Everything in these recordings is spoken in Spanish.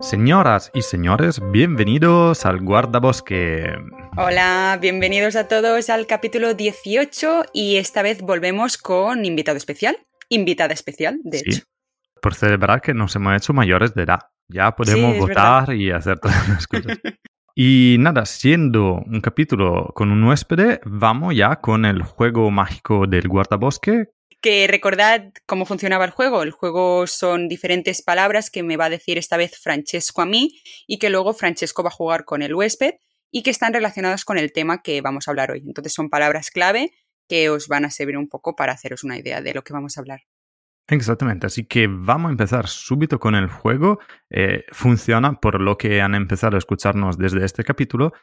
Señoras y señores, bienvenidos al Guardabosque. Hola, bienvenidos a todos al capítulo 18 y esta vez volvemos con invitado especial, invitada especial, de Sí, hecho. por celebrar que nos hemos hecho mayores de edad. Ya podemos votar y hacer todas las cosas. Y nada, siendo un capítulo con un huésped, vamos ya con el juego mágico del guardabosque. Que recordad cómo funcionaba el juego. El juego son diferentes palabras que me va a decir esta vez Francesco a mí y que luego Francesco va a jugar con el huésped y que están relacionadas con el tema que vamos a hablar hoy. Entonces son palabras clave que os van a servir un poco para haceros una idea de lo que vamos a hablar. Exactamente, así que vamos a empezar súbito con el juego. Eh, funciona por lo que han empezado a escucharnos desde este capítulo.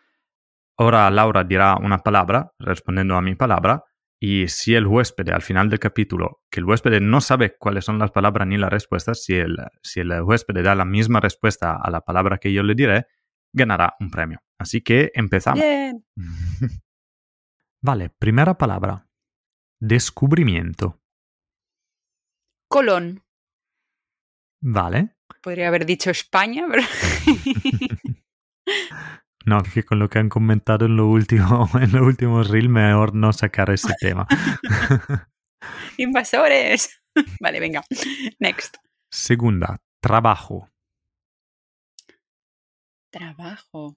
Ahora Laura dirá una palabra respondiendo a mi palabra y si el huésped al final del capítulo, que el huésped no sabe cuáles son las palabras ni las respuestas, si el, si el huésped da la misma respuesta a la palabra que yo le diré, ganará un premio. Así que empezamos. Bien. vale, primera palabra. Descubrimiento. Colón. Vale. Podría haber dicho España, pero... No, que con lo que han comentado en lo último, en los últimos reel, mejor no sacar ese tema. Invasores. Vale, venga. Next. Segunda, trabajo. Trabajo.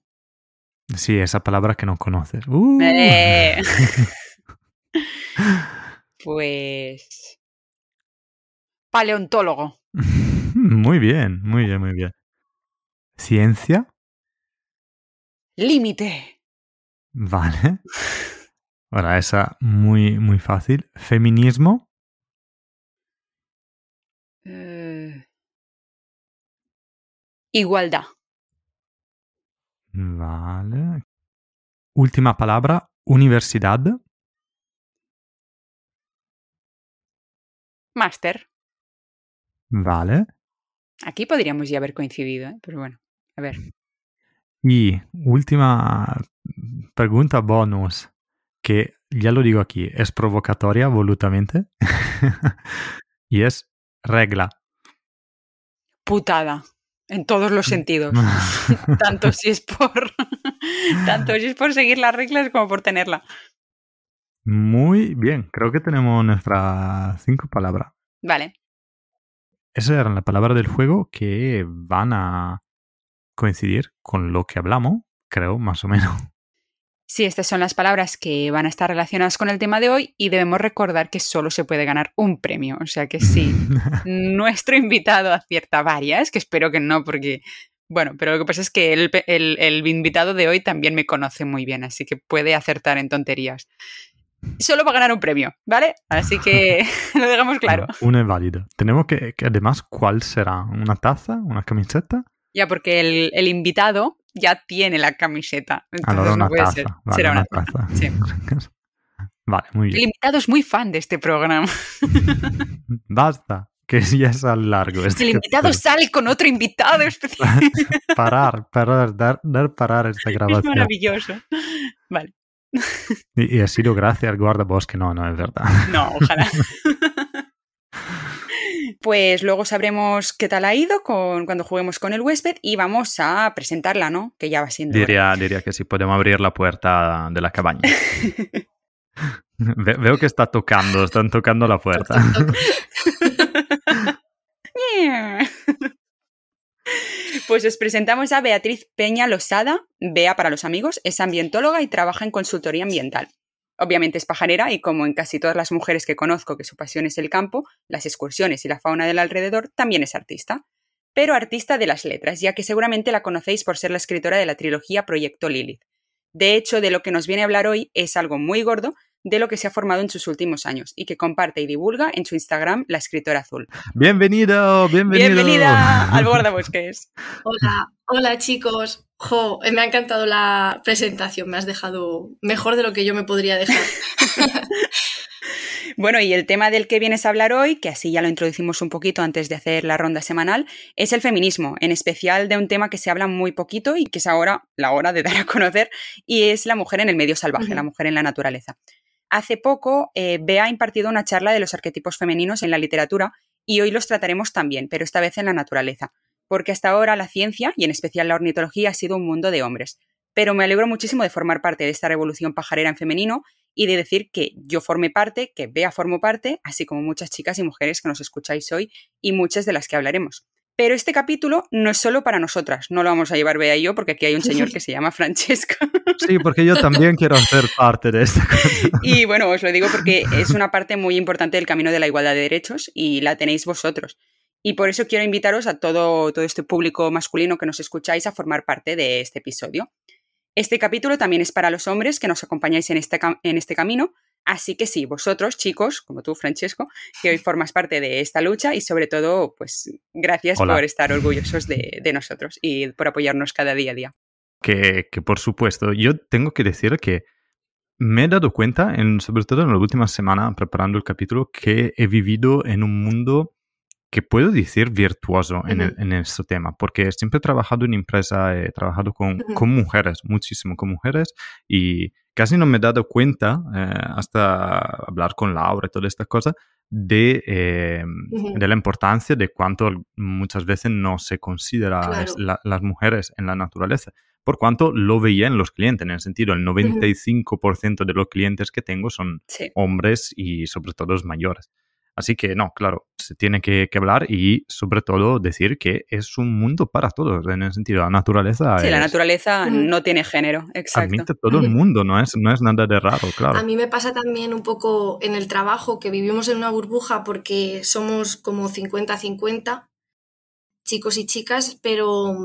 Sí, esa palabra que no conoces. Uh. Eh. Pues. Paleontólogo. Muy bien, muy bien, muy bien. Ciencia. Límite. Vale. Ahora, esa muy, muy fácil. Feminismo. Eh, Igualdad. Vale. Última palabra, universidad. Máster. Vale. Aquí podríamos ya haber coincidido, ¿eh? pero bueno. A ver. Y última pregunta bonus, que ya lo digo aquí, es provocatoria volutamente. y es regla. Putada. En todos los sentidos. tanto si es por. tanto si es por seguir las reglas como por tenerla. Muy bien, creo que tenemos nuestras cinco palabras. Vale. Esas eran las palabras del juego que van a coincidir con lo que hablamos, creo, más o menos. Sí, estas son las palabras que van a estar relacionadas con el tema de hoy y debemos recordar que solo se puede ganar un premio. O sea que sí, nuestro invitado acierta varias, que espero que no, porque, bueno, pero lo que pasa es que el, el, el invitado de hoy también me conoce muy bien, así que puede acertar en tonterías. Solo va a ganar un premio, ¿vale? Así que lo dejamos claro. Uno es válido. Tenemos que, que, además, ¿cuál será? ¿Una taza? ¿Una camiseta? Ya, porque el, el invitado ya tiene la camiseta. Entonces Ahora una no puede taza. ser. Vale, Será una taza. Sí. Vale, muy El invitado es muy fan de este programa. Basta, que ya es al largo. este El invitado sale con otro invitado especial. parar, parar, dar, dar parar esta Es grabación. maravilloso. Vale. Y, y ha sido gracias al guardabosque, no, no es verdad. No, ojalá. Pues luego sabremos qué tal ha ido con, cuando juguemos con el huésped y vamos a presentarla, ¿no? Que ya va siendo. hora. Diría, diría que sí, podemos abrir la puerta de la cabaña. Ve- veo que está tocando, están tocando la puerta. Pues os presentamos a Beatriz Peña Losada, Bea para los amigos, es ambientóloga y trabaja en consultoría ambiental. Obviamente es pajarera y como en casi todas las mujeres que conozco que su pasión es el campo, las excursiones y la fauna del alrededor, también es artista. Pero artista de las letras, ya que seguramente la conocéis por ser la escritora de la trilogía Proyecto Lilith. De hecho, de lo que nos viene a hablar hoy es algo muy gordo de lo que se ha formado en sus últimos años y que comparte y divulga en su Instagram La Escritora Azul. Bienvenido, bienvenido. Bienvenida al Guardabosques. Hola, hola chicos. Jo, me ha encantado la presentación, me has dejado mejor de lo que yo me podría dejar. Bueno, y el tema del que vienes a hablar hoy, que así ya lo introducimos un poquito antes de hacer la ronda semanal, es el feminismo, en especial de un tema que se habla muy poquito y que es ahora la hora de dar a conocer, y es la mujer en el medio salvaje, la mujer en la naturaleza. Hace poco, eh, Bea ha impartido una charla de los arquetipos femeninos en la literatura y hoy los trataremos también, pero esta vez en la naturaleza. porque hasta ahora la ciencia, y en especial la ornitología, ha sido un mundo de hombres. Pero me alegro muchísimo de formar parte de esta revolución pajarera en femenino y de decir que yo formé parte, que Bea formó parte, así como muchas chicas y mujeres que nos escucháis hoy y muchas de las que hablaremos. Pero este capítulo no es solo para nosotras, no lo vamos a llevar Bea y yo porque aquí hay un señor que se llama Francesco. Sí, porque yo también quiero ser parte de esta cosa. Y bueno, os lo digo porque es una parte muy importante del camino de la igualdad de derechos y la tenéis vosotros. Y por eso quiero invitaros a todo, todo este público masculino que nos escucháis a formar parte de este episodio. Este capítulo también es para los hombres que nos acompañáis en este, en este camino, así que sí, vosotros, chicos, como tú, Francesco, que hoy formas parte de esta lucha y sobre todo, pues gracias por estar orgullosos de, nosotros y por apoyarnos cada día a día. Que, que, por supuesto, yo tengo que decir que me he dado cuenta, en, sobre todo en la última semana preparando el capítulo, que he vivido en un mundo que puedo decir virtuoso en, en, este tema, porque siempre he trabajado en empresa, he trabajado con, con mujeres, muchísimo con mujeres, y casi no me he dado cuenta, eh, hasta hablar con Laura y toda esta cosa, de, eh, de, la importancia de cuánto muchas veces no se considera las mujeres en la naturaleza. Por cuanto lo veía en los clientes, en el sentido, el 95% de los clientes que tengo son hombres y sobre todo los mayores. Así que no, claro, se tiene que, hablar y sobre todo decir que es un mundo para todos, en el sentido, la naturaleza. Sí, la naturaleza no tiene género, exacto. Admite todo el mundo, no es, no es nada de raro, claro. A mí me pasa también un poco en el trabajo que vivimos en una burbuja porque somos como 50-50, chicos y chicas, pero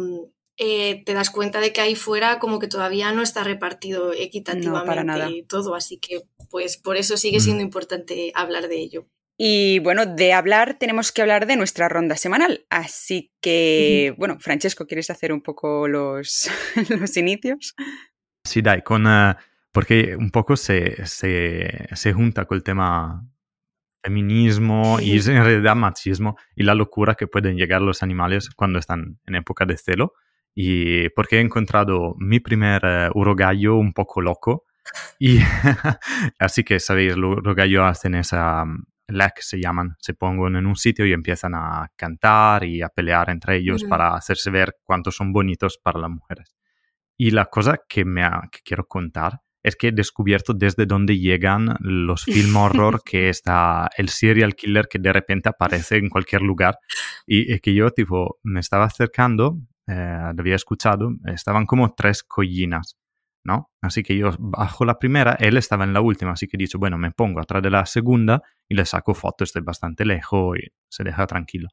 eh, te das cuenta de que ahí fuera como que todavía no está repartido equitativamente todo, así que pues por eso sigue siendo mm. importante hablar de ello. Y bueno, de hablar tenemos que hablar de nuestra ronda semanal. Así que, bueno, Francesco, ¿quieres hacer un poco los, los inicios? Sí, dai, con, uh, porque un poco se, se, se, junta con el tema feminismo y en realidad machismo y la locura que pueden llegar los animales cuando están en época de celo. Y porque he encontrado mi primer uh, urogallo un poco loco. Y así que sabéis, los urogallos hacen esa, LEC se llaman, se pongan en un sitio y empiezan a cantar y a pelear entre ellos para hacerse ver cuántos son bonitos para las mujeres. Y la cosa que, me quiero contar es que he descubierto desde dónde llegan los film horror que está el serial killer que de repente aparece en cualquier lugar. Y, que yo tipo me estaba acercando, eh, lo había escuchado, estaban como tres collinas ¿no? Así que yo bajo la primera, él estaba en la última, así que dicho, bueno, me pongo atrás de la segunda y le saco foto, estoy bastante lejos y se deja tranquilo.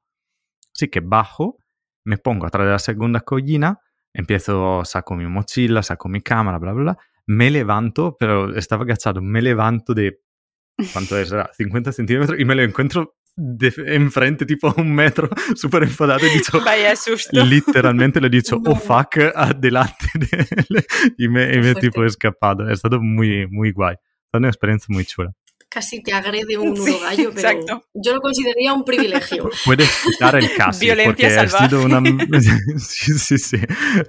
Así que bajo, me pongo atrás de la segunda collina, empiezo, saco mi mochila, saco mi cámara, bla, bla, bla, me levanto, pero estaba agachado, me levanto de, ¿cuánto es? 50 centímetros y me lo encuentro de enfrente, tipo un metro. He dicho, Vaya susto. Literalmente le he dicho, oh fuck, adelante de. Y me, he tipo escapado. Ha estado muy, muy guay. Ha una experiencia muy chula. Casi te agrede un urogallo, pero exacto. yo lo consideraría un privilegio. Puedes quitar el caso. Violencia porque salvaje. Ha sido una... sí, sí, sí.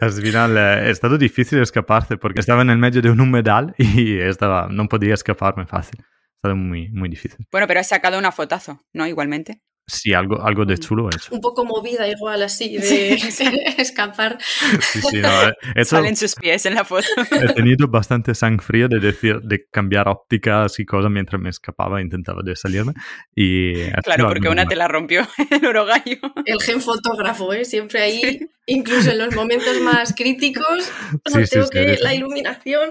Al final eh, ha estado difícil escaparse porque estaba en el medio de un humedal y estaba, no podía escaparme fácil muy, muy difícil. Bueno, pero has sacado una fotazo, ¿no? Igualmente. Sí, algo, algo de chulo he hecho. Un poco movida igual así, de escapar. Sí, sí, no, eso, Salen sus pies en la foto. He tenido bastante sangre fría de decir, de cambiar ópticas y cosas mientras me escapaba, intentaba de salirme. Y claro, porque una te la rompió el orogallo. El gen fotógrafo, ¿eh? Siempre ahí, incluso en los momentos más críticos, no tengo que la iluminación.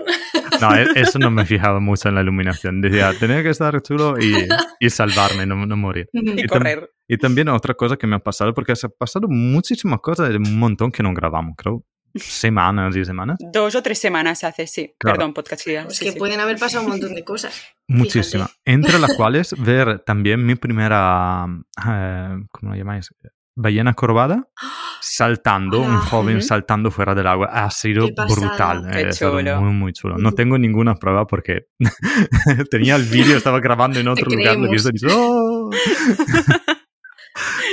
No, e, eso no me fijaba mucho en la iluminación. Decía, tenía que estar chulo y, y salvarme, no, no morir. Y, correr. Y también otra cosa que me ha pasado, porque se ha pasado muchísimas cosas, un montón que no grabamos, creo. Semanas y semanas. Dos o tres semanas hace, sí. Perdón, podcast. Es que pueden haber pasado un montón de cosas. Muchísimas. Entre las cuales ver también mi primera, eh, ¿cómo lo llamáis? Ballena corvada saltando, un joven saltando fuera del agua. Ha sido brutal. Eh, muy, muy chulo. No tengo ninguna prueba porque tenía el vídeo, estaba grabando en otro lugar. Y ¡Oh!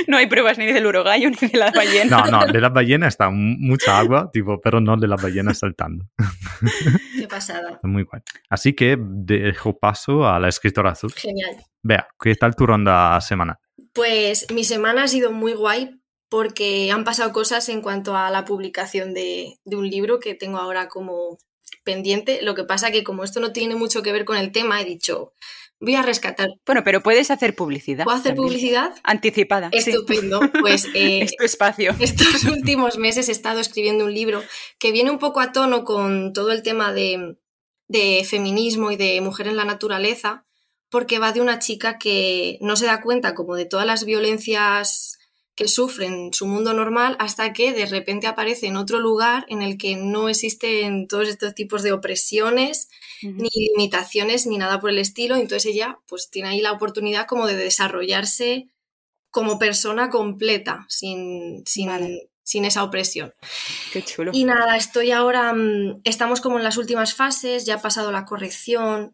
no hay pruebas ni del urogallo ni de la ballena. No, no, de la ballena está mucha agua, tipo, pero no de la ballena saltando. Qué pasada. Muy guay. Así que dejo paso a la escritora azul. Genial. Vea, ¿qué tal tu ronda semana? Pues mi semana ha sido muy guay porque han pasado cosas en cuanto a la publicación de, de un libro que tengo ahora como pendiente. Lo que pasa que como esto no tiene mucho que ver con el tema, he dicho, voy a rescatar. Bueno, pero puedes hacer publicidad. ¿Puedo hacer también. publicidad? Anticipada. sí. Estupendo. Pues eh, Es tu espacio. estos últimos meses he estado escribiendo un libro que viene un poco a tono con todo el tema de, de feminismo y de mujer en la naturaleza, porque va de una chica que no se da cuenta como de todas las violencias que sufre en su mundo normal hasta que de repente aparece en otro lugar en el que no existen todos estos tipos de opresiones ni limitaciones ni nada por el estilo. Entonces ella pues tiene ahí la oportunidad como de desarrollarse como persona completa, sin, sin, Vale. sin esa opresión. Qué chulo. Y nada, estoy ahora, mm, estamos como en las últimas fases, ya ha pasado la corrección,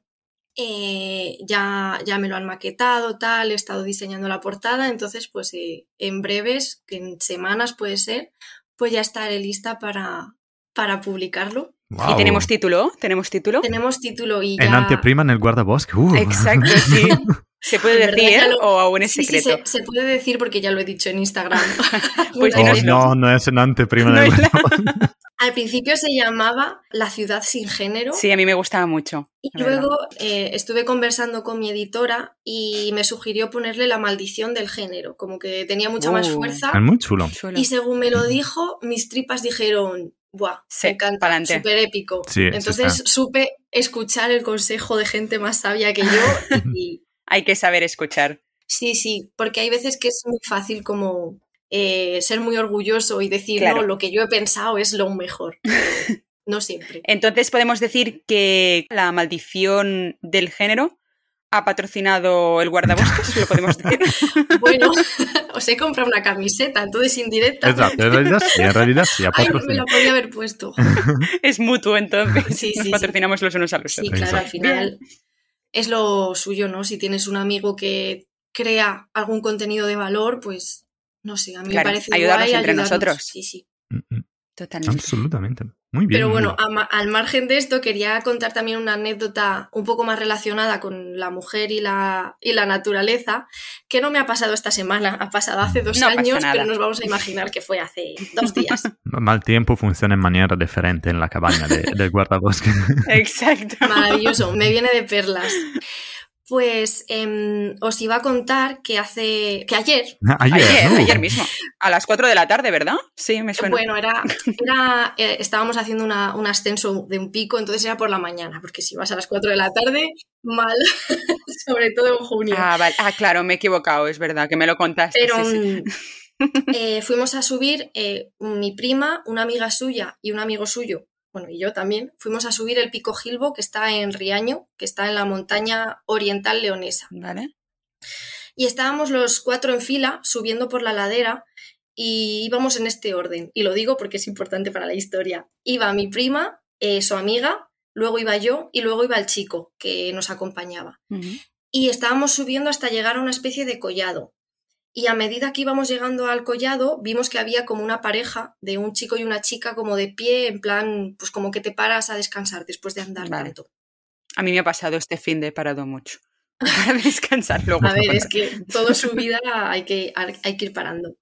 eh, ya, ya me lo han maquetado, tal, he estado diseñando la portada, entonces pues eh, en breves, en semanas puede ser, pues ya estaré lista para, para publicarlo. ¿Y Wow. tenemos título? ¿Tenemos título? Tenemos título y En ya... anteprima en el guardabosque. Uh. Exacto, sí. ¿Se puede En verdad decir lo- o aún es Sí, sí, secreto? se, se puede decir porque ya lo he dicho en Instagram. Pues Oh, no, no es en anteprima No en el guardabosque. Al principio se llamaba La ciudad sin género. Sí, a mí me gustaba mucho. Y luego eh, estuve conversando con mi editora y me sugirió ponerle la maldición del género, como que tenía mucha más Uh. fuerza. Es muy chulo. Y según me lo dijo, mis tripas dijeron, ¡buah! Sí, me encanta, súper épico. Sí, Entonces supe escuchar el consejo de gente más sabia que yo y Hay que saber escuchar. sí, sí, porque hay veces que es muy fácil como eh, ser muy orgulloso y decir, Claro. no, lo que yo he pensado es lo mejor. No siempre. Entonces podemos decir que la maldición del género ha patrocinado el guardabosques, lo podemos decir. Bueno, os he comprado una camiseta, entonces indirecta. Exacto, en realidad sí, en realidad sí, a Ay, no me patrocinar. la podía haber puesto. es mutuo entonces. Sí, Nos sí, sí. patrocinamos los unos a los Sí, otros. claro, al final es lo suyo, ¿no? Si tienes un amigo que crea algún contenido de valor, pues no sé, a mí Claro, me parece ayudarnos guay entre ayudarnos. nosotros. Sí, sí. Mm, mm, Totalmente. Absolutamente. Muy bien. Pero bueno, bien. a ma- al margen de esto, quería contar también una anécdota un poco más relacionada con la mujer y la, y la naturaleza, que no me ha pasado esta semana, ha pasado hace dos No años, pero nos vamos a imaginar que fue hace dos días. Mal tiempo funciona en manera diferente en la cabaña de- del guardabosque. Exacto. Maravilloso, me viene de perlas. Pues em, os iba a contar que hace. que ayer. Ayer, Ayer, ¿no? ayer mismo. A las 4 de la tarde, ¿verdad? Sí, me suena. Bueno, era. era eh, estábamos haciendo una- un ascenso de un pico, entonces era por la mañana, porque si vas a las 4 de la tarde, mal. Sobre todo en junio. Ah, vale. Ah, claro, me he equivocado, es verdad, que me lo contaste. Pero sí, sí. mm, eh, fuimos a subir, eh, mi prima, una amiga suya y un amigo suyo, bueno, y yo también, fuimos a subir el pico Gilbo, que está en Riaño, que está en la montaña oriental leonesa. Vale. Y estábamos los cuatro en fila subiendo por la ladera y íbamos en este orden. Y lo digo porque es importante para la historia. Iba mi prima, eh, su amiga, luego iba yo y luego iba el chico que nos acompañaba. Y estábamos subiendo hasta llegar a una especie de collado. Y a medida que íbamos llegando al collado, vimos que había como una pareja de un chico y una chica como de pie, en plan, pues como que te paras a descansar después de andar Vale. tanto. A mí me ha pasado este fin de parado mucho. Para descansar luego. A ver, es que toda su vida hay que, hay que ir parando.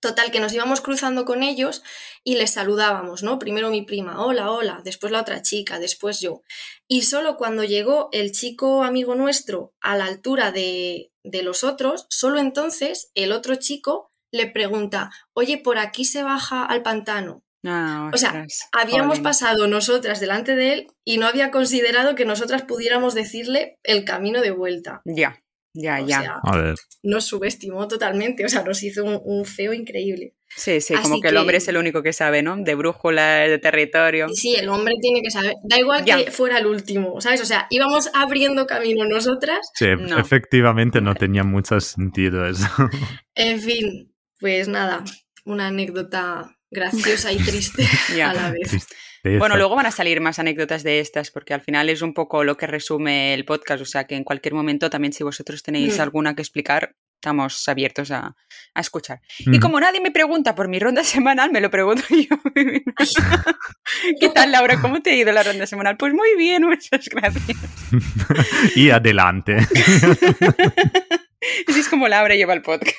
Total, que nos íbamos cruzando con ellos y les saludábamos, ¿no? Primero mi prima, hola, hola, después la otra chica, después yo. Y solo cuando llegó el chico amigo nuestro a la altura de, de los otros, solo entonces el otro chico le pregunta, oye, ¿por aquí se baja al pantano? Ah, O sea, Habíamos jolín. pasado nosotras delante de él y no había considerado que nosotras pudiéramos decirle el camino de vuelta. Ya, ya, O ya. sea, A ver, nos subestimó totalmente, o sea, nos hizo un, un feo increíble. Sí, sí, como que el hombre es el único que sabe, ¿no? De brújula, de territorio. Sí, el hombre tiene que saber, da igual Ya. que fuera el último, ¿sabes? O sea, íbamos abriendo camino nosotras, sí, No. efectivamente no tenía mucho sentido eso. en fin, pues nada, una anécdota graciosa y triste Ya. a la vez. Tristeza. Bueno, luego van a salir más anécdotas de estas, porque al final es un poco lo que resume el podcast, o sea que en cualquier momento también si vosotros tenéis Mm. alguna que explicar, estamos abiertos a, a escuchar. Y Mm. como nadie me pregunta por mi ronda semanal, me lo pregunto yo. ¿Qué tal, Laura? ¿Cómo te ha ido la ronda semanal? Pues muy bien, muchas gracias. y adelante. Así es como Laura lleva el podcast.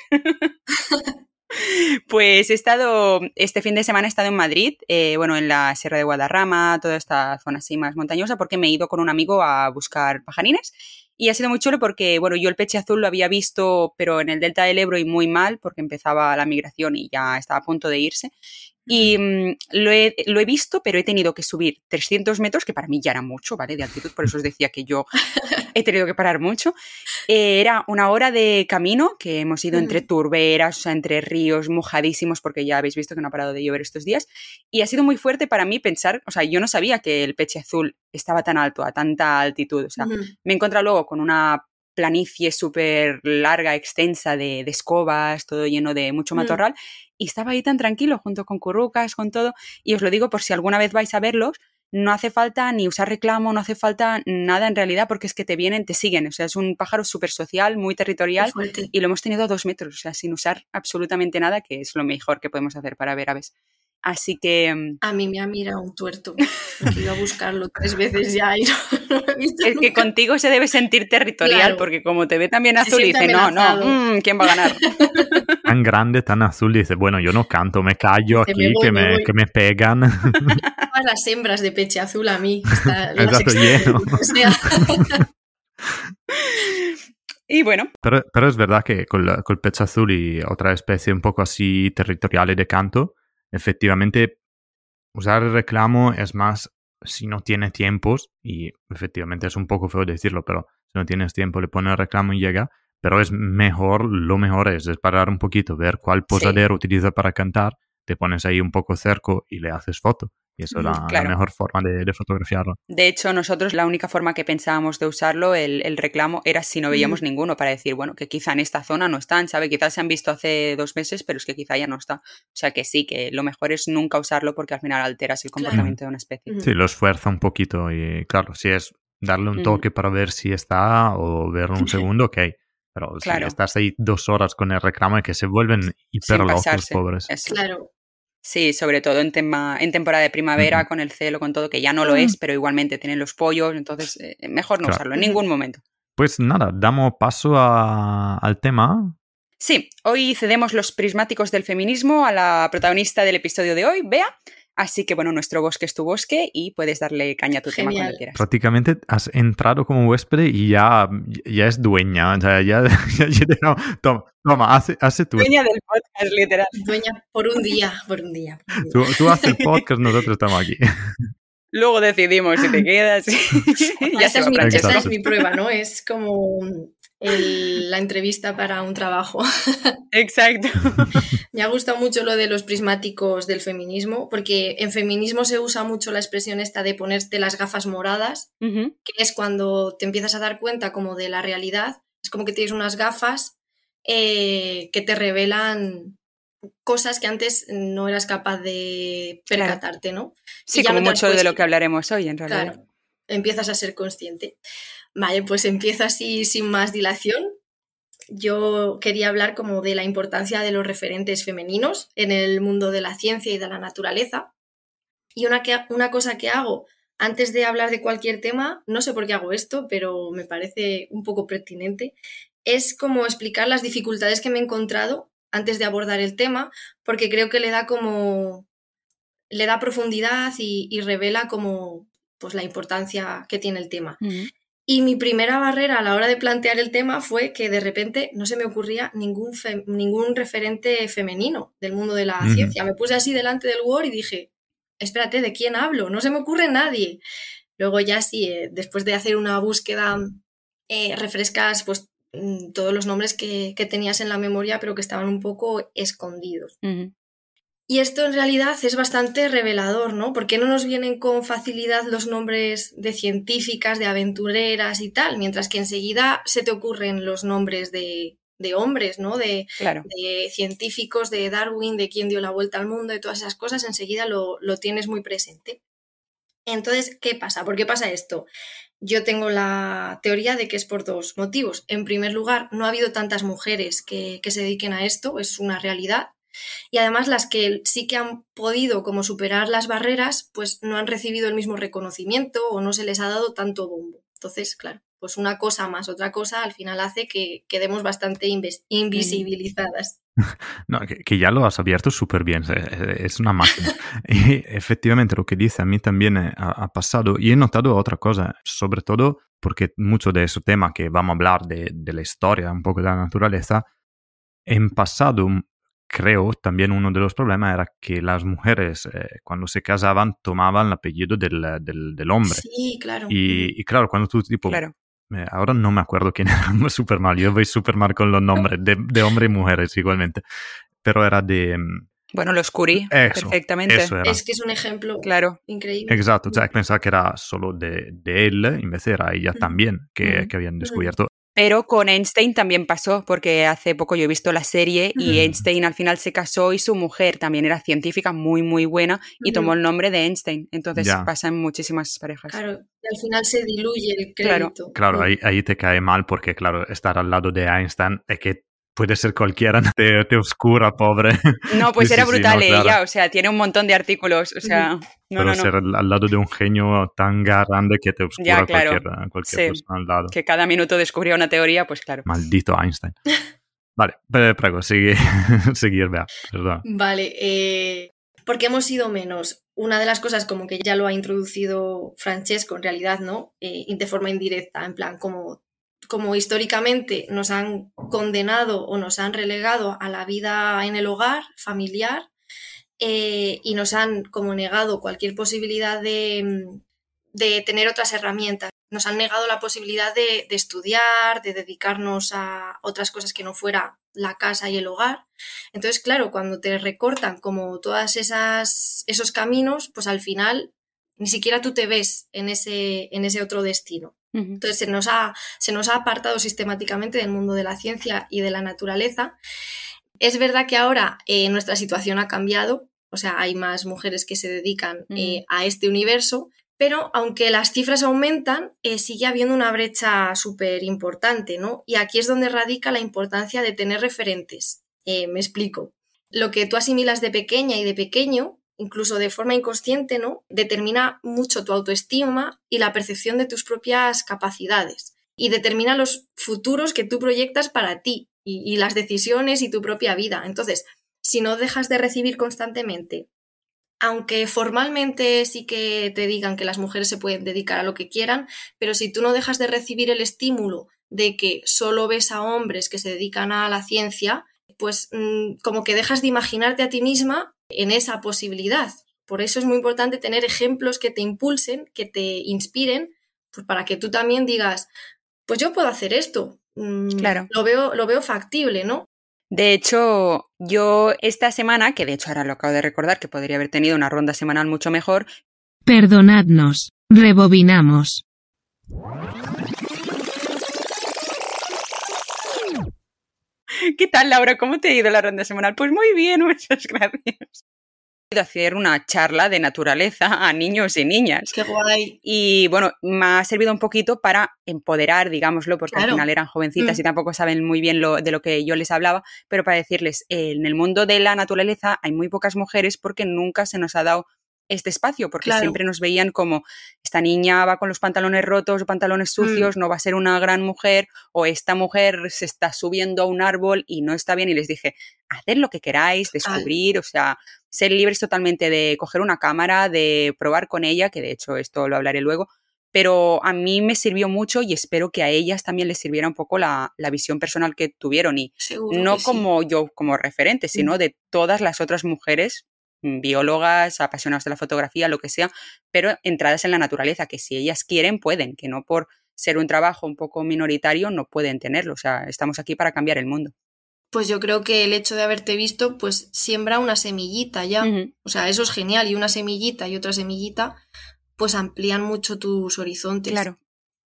Pues he estado, este fin de semana he estado en Madrid, eh, bueno, en la Sierra de Guadarrama, toda esta zona así más montañosa, porque me he ido con un amigo a buscar pajarines. Y ha sido muy chulo porque, bueno, yo el peche azul lo había visto, pero en el delta del Ebro y muy mal, porque empezaba la migración y ya estaba a punto de irse. Y mm, lo, he, lo, he, visto, pero he tenido que subir 300 metros, que para mí ya era mucho, ¿vale? De altitud, por eso os decía que yo he tenido que parar mucho. Eh, era una hora de camino, que hemos ido entre turberas, o sea, entre ríos mojadísimos, porque ya habéis visto que no ha parado de llover estos días. Y ha sido muy fuerte para mí pensar, o sea, yo no sabía que el peche azul estaba tan alto, a tanta altitud. O sea, me he encontrado luego con una planicie súper larga, extensa de, de, escobas, todo lleno de mucho matorral, y estaba ahí tan tranquilo junto con currucas, con todo, y os lo digo por si alguna vez vais a verlos, no hace falta ni usar reclamo, no hace falta nada en realidad, porque es que te vienen, te siguen, o sea, es un pájaro súper social, muy territorial, y lo hemos tenido a dos metros, o sea, sin usar absolutamente nada, que es lo mejor que podemos hacer para ver aves. Así que... mm, A mí me ha mirado un tuerto, porque iba a buscarlo tres veces ya y no, no lo he visto Es que contigo se debe sentir territorial, Claro. porque como te ve también azul, y dice, no, no, mm, ¿quién va a ganar? Tan grande, tan azul, dice, bueno, yo no canto, me callo aquí, "Me voy, que, me me, voy". que me pegan. Todas las hembras de peche azul a mí. Está, Exacto, lleno. o sea, Y bueno, Pero, pero es verdad que con, col pecho azul y otra especie un poco así territoriales de canto, efectivamente usar el reclamo es más si no tiene tiempos, y efectivamente es un poco feo decirlo, pero si no tienes tiempo le pones el reclamo y llega, pero es mejor, lo mejor es, es parar un poquito, ver cuál posadero utiliza para cantar, te pones ahí un poco cerco y le haces foto. Y eso es Ujú, la, mejor forma de, de fotografiarlo. de hecho, nosotros la única forma que pensábamos de usarlo, el, el reclamo, era si no veíamos ninguno, para decir, bueno, que quizá en esta zona no están, ¿sabe? Quizás se han visto hace dos meses, pero es que quizá ya no está. O sea que sí, que lo mejor es nunca usarlo porque al final alteras el Claro. comportamiento de una especie. Sí, lo esfuerza un poquito y claro, si es darle un Ujú. toque para ver si está o verlo un segundo, ok. Pero Claro. si estás ahí dos horas con el reclamo y que se vuelven hiper Sin locos, pasarse. pobres. Eso. claro. Sí, sobre todo en, tema, en temporada de primavera, con el celo, con todo, que ya no lo Mm. es, pero igualmente tienen los pollos, entonces eh, mejor no Claro. usarlo en ningún momento. Pues nada, damos paso a- al tema. Sí, hoy cedemos los prismáticos del feminismo a la protagonista del episodio de hoy, Bea. Así que bueno, nuestro bosque es tu bosque y puedes darle caña a tu tema Genial. cuando quieras. Prácticamente has entrado como huésped y ya, ya es dueña. O sea, ya, ya, ya- no, toma, toma, hace, hace tú. Dueña del podcast, literal. Dueña por un día, por un día. por un día. Tú, tú haces el podcast, nosotros estamos aquí. Luego decidimos si te quedas. ya esta, se es mi, Exacto. es mi prueba, ¿no? Es como el- la entrevista para un trabajo. Exacto. Me ha gustado mucho lo de los prismáticos del feminismo, porque en feminismo se usa mucho la expresión esta de ponerte las gafas moradas, que es cuando te empiezas a dar cuenta como de la realidad. Es como que tienes unas gafas eh, que te revelan cosas que antes no eras capaz de percatarte, ¿no? Sí, ya como no mucho de lo que hablaremos hoy, en realidad. Claro, empiezas a ser consciente. Vale, pues empiezo así sin más dilación. Yo quería hablar como de la importancia de los referentes femeninos en el mundo de la ciencia y de la naturaleza. Y una, que, una cosa que hago antes de hablar de cualquier tema, no sé por qué hago esto, pero me parece un poco pertinente, es como explicar las dificultades que me he encontrado antes de abordar el tema, porque creo que le da como le da profundidad y, y revela como pues la importancia que tiene el tema. Y mi primera barrera a la hora de plantear el tema fue que de repente no se me ocurría ningún, fe- ningún referente femenino del mundo de la ciencia. Me puse así delante del Word y dije, espérate, ¿de quién hablo? No se me ocurre nadie. Luego ya sí, eh, después de hacer una búsqueda, eh, refrescas pues mm, todos los nombres que, que tenías en la memoria, pero que estaban un poco escondidos. Y esto en realidad es bastante revelador, ¿no? ¿Por qué no nos vienen con facilidad los nombres de científicas, de aventureras y tal? Mientras que enseguida se te ocurren los nombres de, de hombres, ¿no? De, Claro. de científicos, de Darwin, de quién dio la vuelta al mundo, de todas esas cosas, enseguida lo, lo tienes muy presente. Entonces, ¿qué pasa? ¿Por qué pasa esto? Yo tengo la teoría de que es por dos motivos. En primer lugar, no ha habido tantas mujeres que, que se dediquen a esto, es una realidad. Y además las que sí que han podido como superar las barreras, pues no han recibido el mismo reconocimiento o no se les ha dado tanto bombo. Entonces, claro, pues una cosa más otra cosa al final hace que quedemos bastante invisibilizadas. No, que, ya lo has abierto súper bien, es una máquina. y efectivamente lo que dice a mí también eh, ha, pasado y he notado otra cosa, sobre todo porque mucho de ese tema que vamos a hablar de, de la historia, un poco de la naturaleza, en pasado creo también uno de los problemas era que las mujeres eh, cuando se casaban tomaban el apellido del, del, hombre. Sí, claro. Y, y, claro, cuando tú tipo... Claro. Eh, ahora no me acuerdo quién era súper mal, yo voy súper mal con los nombres de, de hombres y mujeres igualmente, pero era de... Mm, bueno, lo oscurí perfectamente. Es que es un ejemplo claro. increíble. Exacto, o sea, pensaba que era solo de, de él, en vez de era ella también que, que habían descubierto. Pero con Einstein también pasó, porque hace poco yo he visto la serie y Einstein al final se casó y su mujer también era científica muy, muy buena y tomó el nombre de Einstein. Entonces pasa en muchísimas parejas. Claro, y al final se diluye el crédito. Claro, ahí, ahí, te cae mal porque, claro, estar al lado de Einstein es que puede ser cualquiera, te, te oscura, pobre. No, pues era brutal ella, o sea, tiene un montón de artículos, o sea, no, Pero ser al lado de un genio tan grande que te oscura cualquier, cualquier persona al lado. Que cada minuto descubría una teoría, pues claro. Maldito Einstein. Vale, prego, sigue, seguir, vea, perdón. Vale, eh, porque hemos sido menos. Una de las cosas como que ya lo ha introducido Francesco en realidad, ¿no? Eh, de forma indirecta, en plan, como como históricamente nos han condenado o nos han relegado a la vida en el hogar familiar eh, y nos han como negado cualquier posibilidad de, tener otras herramientas. Nos han negado la posibilidad de, estudiar, de dedicarnos a otras cosas que no fuera la casa y el hogar. Entonces, claro, cuando te recortan como todas esas esos caminos, pues al final ni siquiera tú te ves en ese, en ese otro destino. Entonces se nos, ha, se nos ha apartado sistemáticamente del mundo de la ciencia y de la naturaleza. Es verdad que ahora eh, nuestra situación ha cambiado, o sea, hay más mujeres que se dedican eh, a este universo, pero aunque las cifras aumentan, eh, sigue habiendo una brecha súper importante, ¿no? Y aquí es donde radica la importancia de tener referentes. me explico. Lo que tú asimilas de pequeña y de pequeño incluso de forma inconsciente, ¿no? Determina mucho tu autoestima y la percepción de tus propias capacidades y determina los futuros que tú proyectas para ti y, las decisiones y tu propia vida. Entonces, si no dejas de recibir constantemente, aunque formalmente sí que te digan que las mujeres se pueden dedicar a lo que quieran, pero si tú no dejas de recibir el estímulo de que solo ves a hombres que se dedican a la ciencia, pues mm, como que dejas de imaginarte a ti misma en esa posibilidad. Por eso es muy importante tener ejemplos que te impulsen, que te inspiren, pues para que tú también digas, pues yo puedo hacer esto. Mm, claro. Lo veo, lo veo factible, ¿no? De hecho, yo esta semana, que de hecho ahora lo acabo de recordar, que podría haber tenido una ronda semanal mucho mejor. Perdonadnos, rebobinamos. ¿Qué tal, Laura? ¿Cómo te ha ido la ronda semanal? Pues muy bien, muchas gracias He ido a hacer una charla de naturaleza a niños y niñas. ¡Qué guay! Y bueno, me ha servido un poquito para empoderar, digámoslo, porque al final eran jovencitas mm. y tampoco saben muy bien lo, de lo que yo les hablaba, pero para decirles, en el mundo de la naturaleza hay muy pocas mujeres porque nunca se nos ha dado este espacio, porque siempre nos veían como esta niña va con los pantalones rotos o pantalones mm. sucios, no va a ser una gran mujer, o esta mujer se está subiendo a un árbol y no está bien. Y les dije, haced lo que queráis, descubrir, o sea, ser libres totalmente de coger una cámara, de probar con ella, que de hecho esto lo hablaré luego, pero a mí me sirvió mucho y espero que a ellas también les sirviera un poco la, visión personal que tuvieron y no como yo como referente, sino de todas las otras mujeres Mm, biólogas, apasionadas de la fotografía, lo que sea, pero entradas en la naturaleza, que si ellas quieren, pueden, que no por ser un trabajo un poco minoritario no pueden tenerlo. O sea, estamos aquí para cambiar el mundo. Pues yo creo que el hecho de haberte visto, pues siembra una semillita ya. O sea, eso es genial. Y una semillita y otra semillita, pues amplían mucho tus horizontes. Claro.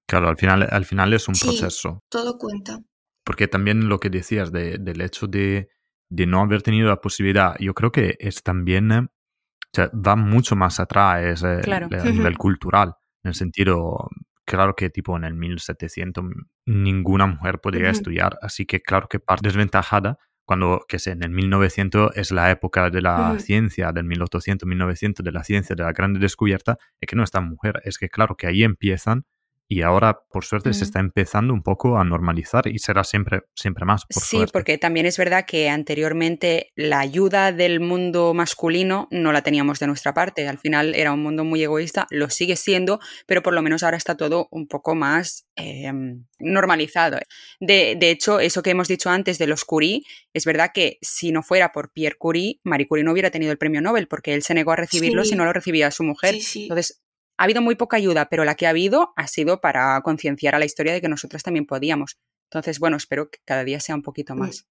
Claro, al final, al final es un proceso. Todo cuenta. Porque también lo que decías del hecho de, de no haber tenido la posibilidad, yo creo que es también, eh, o sea, va mucho más atrás eh, a nivel cultural, en el sentido, claro que tipo en el 1700 ninguna mujer podría estudiar, así que claro que parte desventajada cuando, que sé, en el 1900 es la época de la ciencia, del 1800, 1900, de la ciencia, de la grande descubierta, es que no está mujer, es que claro que ahí empiezan y ahora, por suerte, se está empezando un poco a normalizar y será siempre, siempre más, por Sí, suerte. porque también es verdad que anteriormente la ayuda del mundo masculino no la teníamos de nuestra parte. Al final era un mundo muy egoísta, lo sigue siendo, pero por lo menos ahora está todo un poco más eh, normalizado. De, de hecho, eso que hemos dicho antes de los Curie, es verdad que si no fuera por Pierre Curie, Marie Curie no hubiera tenido el premio Nobel porque él se negó a recibirlo Sí. si no lo recibía su mujer. Sí, sí. Entonces, ha habido muy poca ayuda, pero la que ha habido ha sido para concienciar a la historia de que nosotras también podíamos. Entonces, bueno, espero que cada día sea un poquito Mm. más.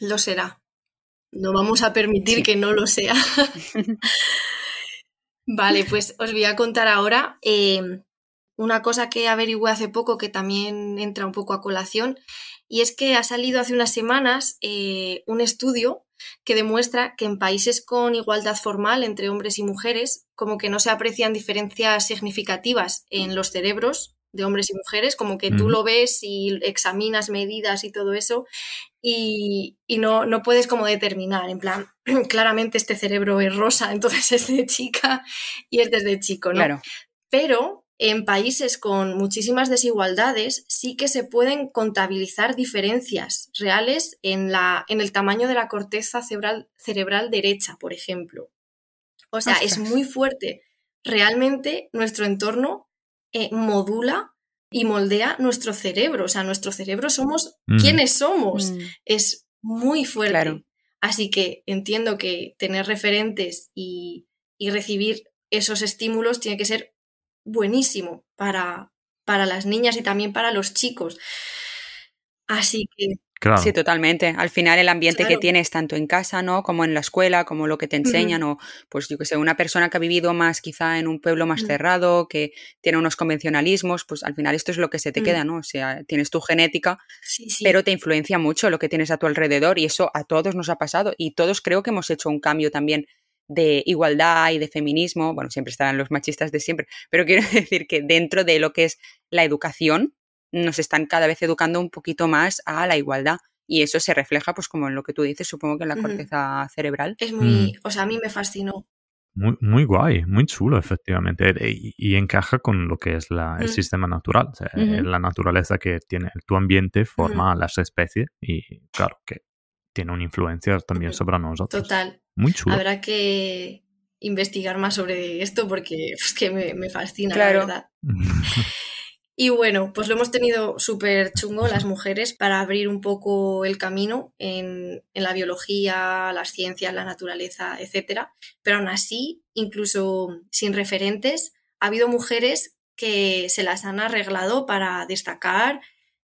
Lo será. No vamos a permitir Sí. que no lo sea. Vale, pues os voy a contar ahora eh, una cosa que averigüé hace poco que también entra un poco a colación y es que ha salido hace unas semanas eh, un estudio que demuestra que en países con igualdad formal entre hombres y mujeres como que no se aprecian diferencias significativas en los cerebros de hombres y mujeres, como que tú lo ves y examinas medidas y todo eso y, y no, no puedes como determinar, en plan, claramente este cerebro es rosa, entonces es de chica y este es de chico, ¿no? Claro. Pero en países con muchísimas desigualdades sí que se pueden contabilizar diferencias reales en, la, en el tamaño de la corteza cerebral, cerebral derecha, por ejemplo. O sea, es muy fuerte. Realmente nuestro entorno eh, modula y moldea nuestro cerebro. O sea, nuestro cerebro somos Ujú. quienes somos. Mm, Es muy fuerte. Claro. Así que entiendo que tener referentes y, y recibir esos estímulos tiene que ser buenísimo para, para las niñas y también para los chicos. Así que Claro. Sí, totalmente. Al final el ambiente que tienes tanto en casa, ¿no? Como en la escuela, como lo que te enseñan, o pues yo que sé, una persona que ha vivido más quizá en un pueblo más Mm. cerrado, que tiene unos convencionalismos, pues al final esto es lo que se te Mm. queda, ¿no? O sea, tienes tu genética, sí, sí. pero te influencia mucho lo que tienes a tu alrededor y eso a todos nos ha pasado y todos creo que hemos hecho un cambio también de igualdad y de feminismo, bueno, siempre estarán los machistas de siempre, pero quiero decir que dentro de lo que es la educación, nos están cada vez educando un poquito más a la igualdad y eso se refleja, pues como en lo que tú dices, supongo que en la corteza cerebral. es muy, o sea, a mí me fascinó. Muy, muy guay, muy chulo, efectivamente. E- Y, y encaja con lo que es la- el Mm. sistema natural. O sea, Ujú. La naturaleza que tiene tu ambiente forma a las especies y, claro, que tiene una influencia también sobre nosotros. Total. Muy chulo. Habrá que investigar más sobre esto porque es que me, me fascina, Claro. la verdad. Y bueno, pues lo hemos tenido súper chungo las mujeres para abrir un poco el camino en, en la biología, las ciencias, la naturaleza, etc. Pero aún así, incluso sin referentes, ha habido mujeres que se las han arreglado para destacar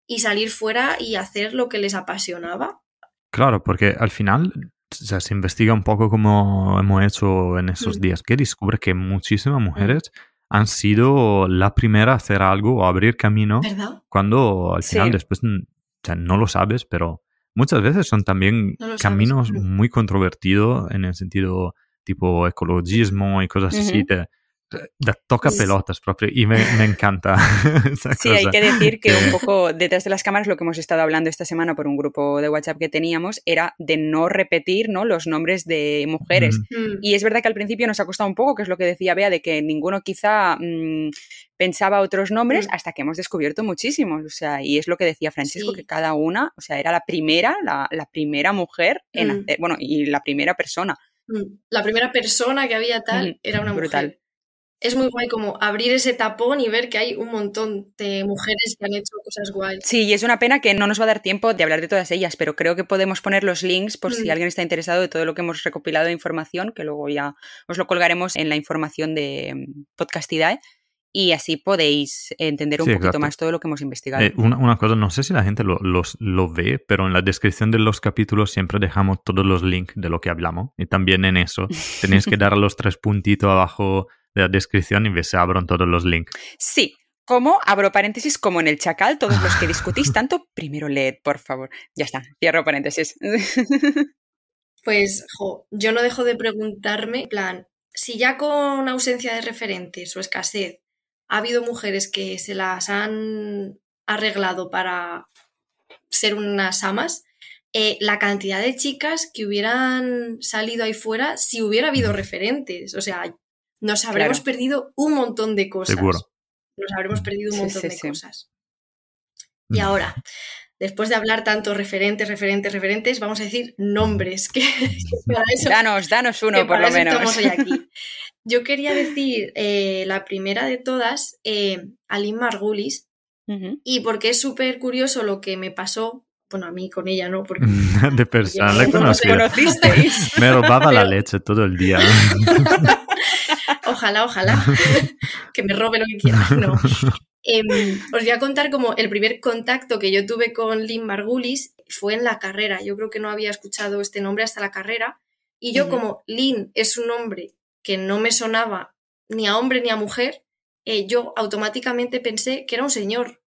y salir fuera y hacer lo que les apasionaba. Claro, porque al final o sea, se investiga un poco como hemos hecho en esos Mm. días, que descubre que muchísimas mujeres han sido la primera a hacer algo o abrir camino ¿Verdad? cuando al Sí. final después mm, o sea, no lo sabes, pero muchas veces son también No lo sabes. caminos Mm. muy controvertidos en el sentido tipo ecologismo y cosas así. Te- te toca pelotas propio y me, me encanta esa Sí, hay que decir que un poco detrás de las cámaras lo que hemos estado hablando esta semana por un grupo de WhatsApp que teníamos era de no repetir ¿no? los nombres de mujeres. Mm. Y es verdad que al principio nos ha costado un poco, que es lo que decía Bea, de que ninguno quizá mm, pensaba otros nombres Mm. hasta que hemos descubierto muchísimos. O sea, y es lo que decía Francisco, Sí. que cada una, o sea, era la primera, la, la primera mujer en Mm. hacer, bueno, y la primera persona. La primera persona que había tal era una brutal. mujer. Es muy guay como abrir ese tapón y ver que hay un montón de mujeres que han hecho cosas guays. Sí, y es una pena que no nos va a dar tiempo de hablar de todas ellas, pero creo que podemos poner los links por si Mm. alguien está interesado de todo lo que hemos recopilado de información, que luego ya os lo colgaremos en la información de mm, Podcastidae y así podéis entender un Sí, poquito exacto. más todo lo que hemos investigado. Eh, una, una cosa, no sé si la gente lo, los- lo ve, pero en la descripción de los capítulos siempre dejamos todos los links de lo que hablamos. Y también en eso tenéis que dar a los tres puntitos abajo de la descripción y si abren todos los links. Sí, como, abro paréntesis, como en el chacal, todos los que discutís tanto, primero leed, por favor. Ya está, cierro paréntesis. Pues, jo, yo no dejo de preguntarme, en plan, si ya con ausencia de referentes o escasez ha habido mujeres que se las han arreglado para ser unas amas, eh, la cantidad de chicas que hubieran salido ahí fuera si hubiera habido referentes. O sea, nos habremos Claro. perdido un montón de cosas. Seguro. nos habremos perdido un Sí, montón sí, de sí. cosas. Y ahora, después de hablar tanto referentes, referentes, referentes, vamos a decir nombres, que para eso, Danos, danos que uno por para lo eso menos. estamos hoy aquí. Yo quería decir eh, la primera de todas, eh, Aline Margulis, y porque es súper curioso lo que me pasó, bueno, a mí con ella, ¿no? Porque De persona, le ¿Cómo ¿Cómo os conocía. conocisteis? Me robaba la leche todo el día. Ojalá, ojalá. que me robe lo que quiera. No. Em, os voy a contar como el primer contacto que yo tuve con Lynn Margulis fue en la carrera. Yo creo que no había escuchado este nombre hasta la carrera. Y yo, como Lynn es un nombre que no me sonaba ni a hombre ni a mujer, eh, yo automáticamente pensé que era un señor.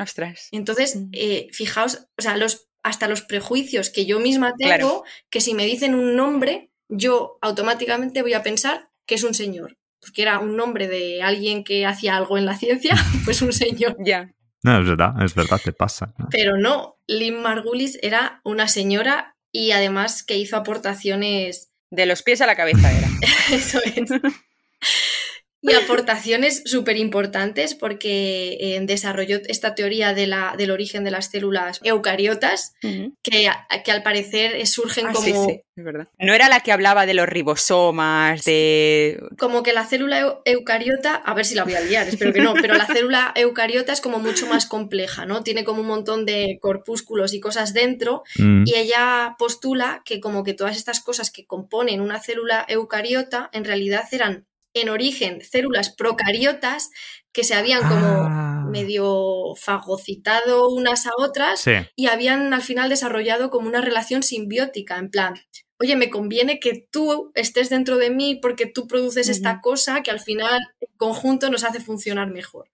Ostras. Entonces, Mm. eh, fijaos, o sea, los, hasta los prejuicios que yo misma tengo, Claro. que si me dicen un nombre, yo automáticamente voy a pensar que es un señor. Porque era un nombre de alguien que hacía algo en la ciencia, pues un señor. Ya. No, es verdad, es verdad, te pasa. ¿no? Pero no, Lynn Margulis era una señora y además que hizo aportaciones. De los pies a la cabeza era. Eso es. Y aportaciones súper importantes porque eh, desarrolló esta teoría de la, del origen de las células eucariotas, que, que al parecer eh, surgen Ah, como, sí, sí, es verdad. No era la que hablaba de los ribosomas, de... como que la célula eu- eucariota, a ver si la voy a liar, espero que no, pero la célula eucariota es como mucho más compleja, ¿no? Tiene como un montón de corpúsculos y cosas dentro Mm. y ella postula que como que todas estas cosas que componen una célula eucariota en realidad eran en origen células procariotas que se habían como Ah. medio fagocitado unas a otras Sí, y habían al final desarrollado como una relación simbiótica, en plan, oye, me conviene que tú estés dentro de mí porque tú produces esta cosa que al final en conjunto nos hace funcionar mejor.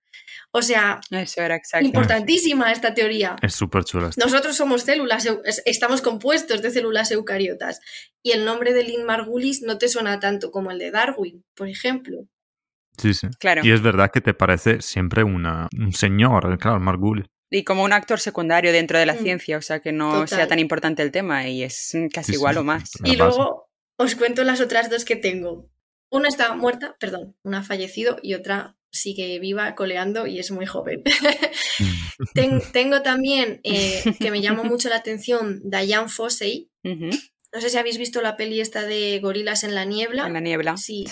O sea, Eso era exacto. importantísima esta teoría. es súper chulo. esto. Nosotros somos células, estamos compuestos de células eucariotas. Y el nombre de Lynn Margulis no te suena tanto como el de Darwin, por ejemplo. Sí, sí. Claro. Y es verdad que te parece siempre una, un señor, claro, Margulis. Y como un actor secundario dentro de la Mm. ciencia, o sea que no Total. sea tan importante el tema y es casi Sí, sí. igual o más. Y luego os cuento las otras dos que tengo. Una está muerta, perdón, una ha fallecido y otra sigue viva, coleando y es muy joven. Ten- tengo también, eh, que me llamó mucho la atención, Diane Fossey. No sé si habéis visto la peli esta de Gorilas en la Niebla. En la niebla. Sí.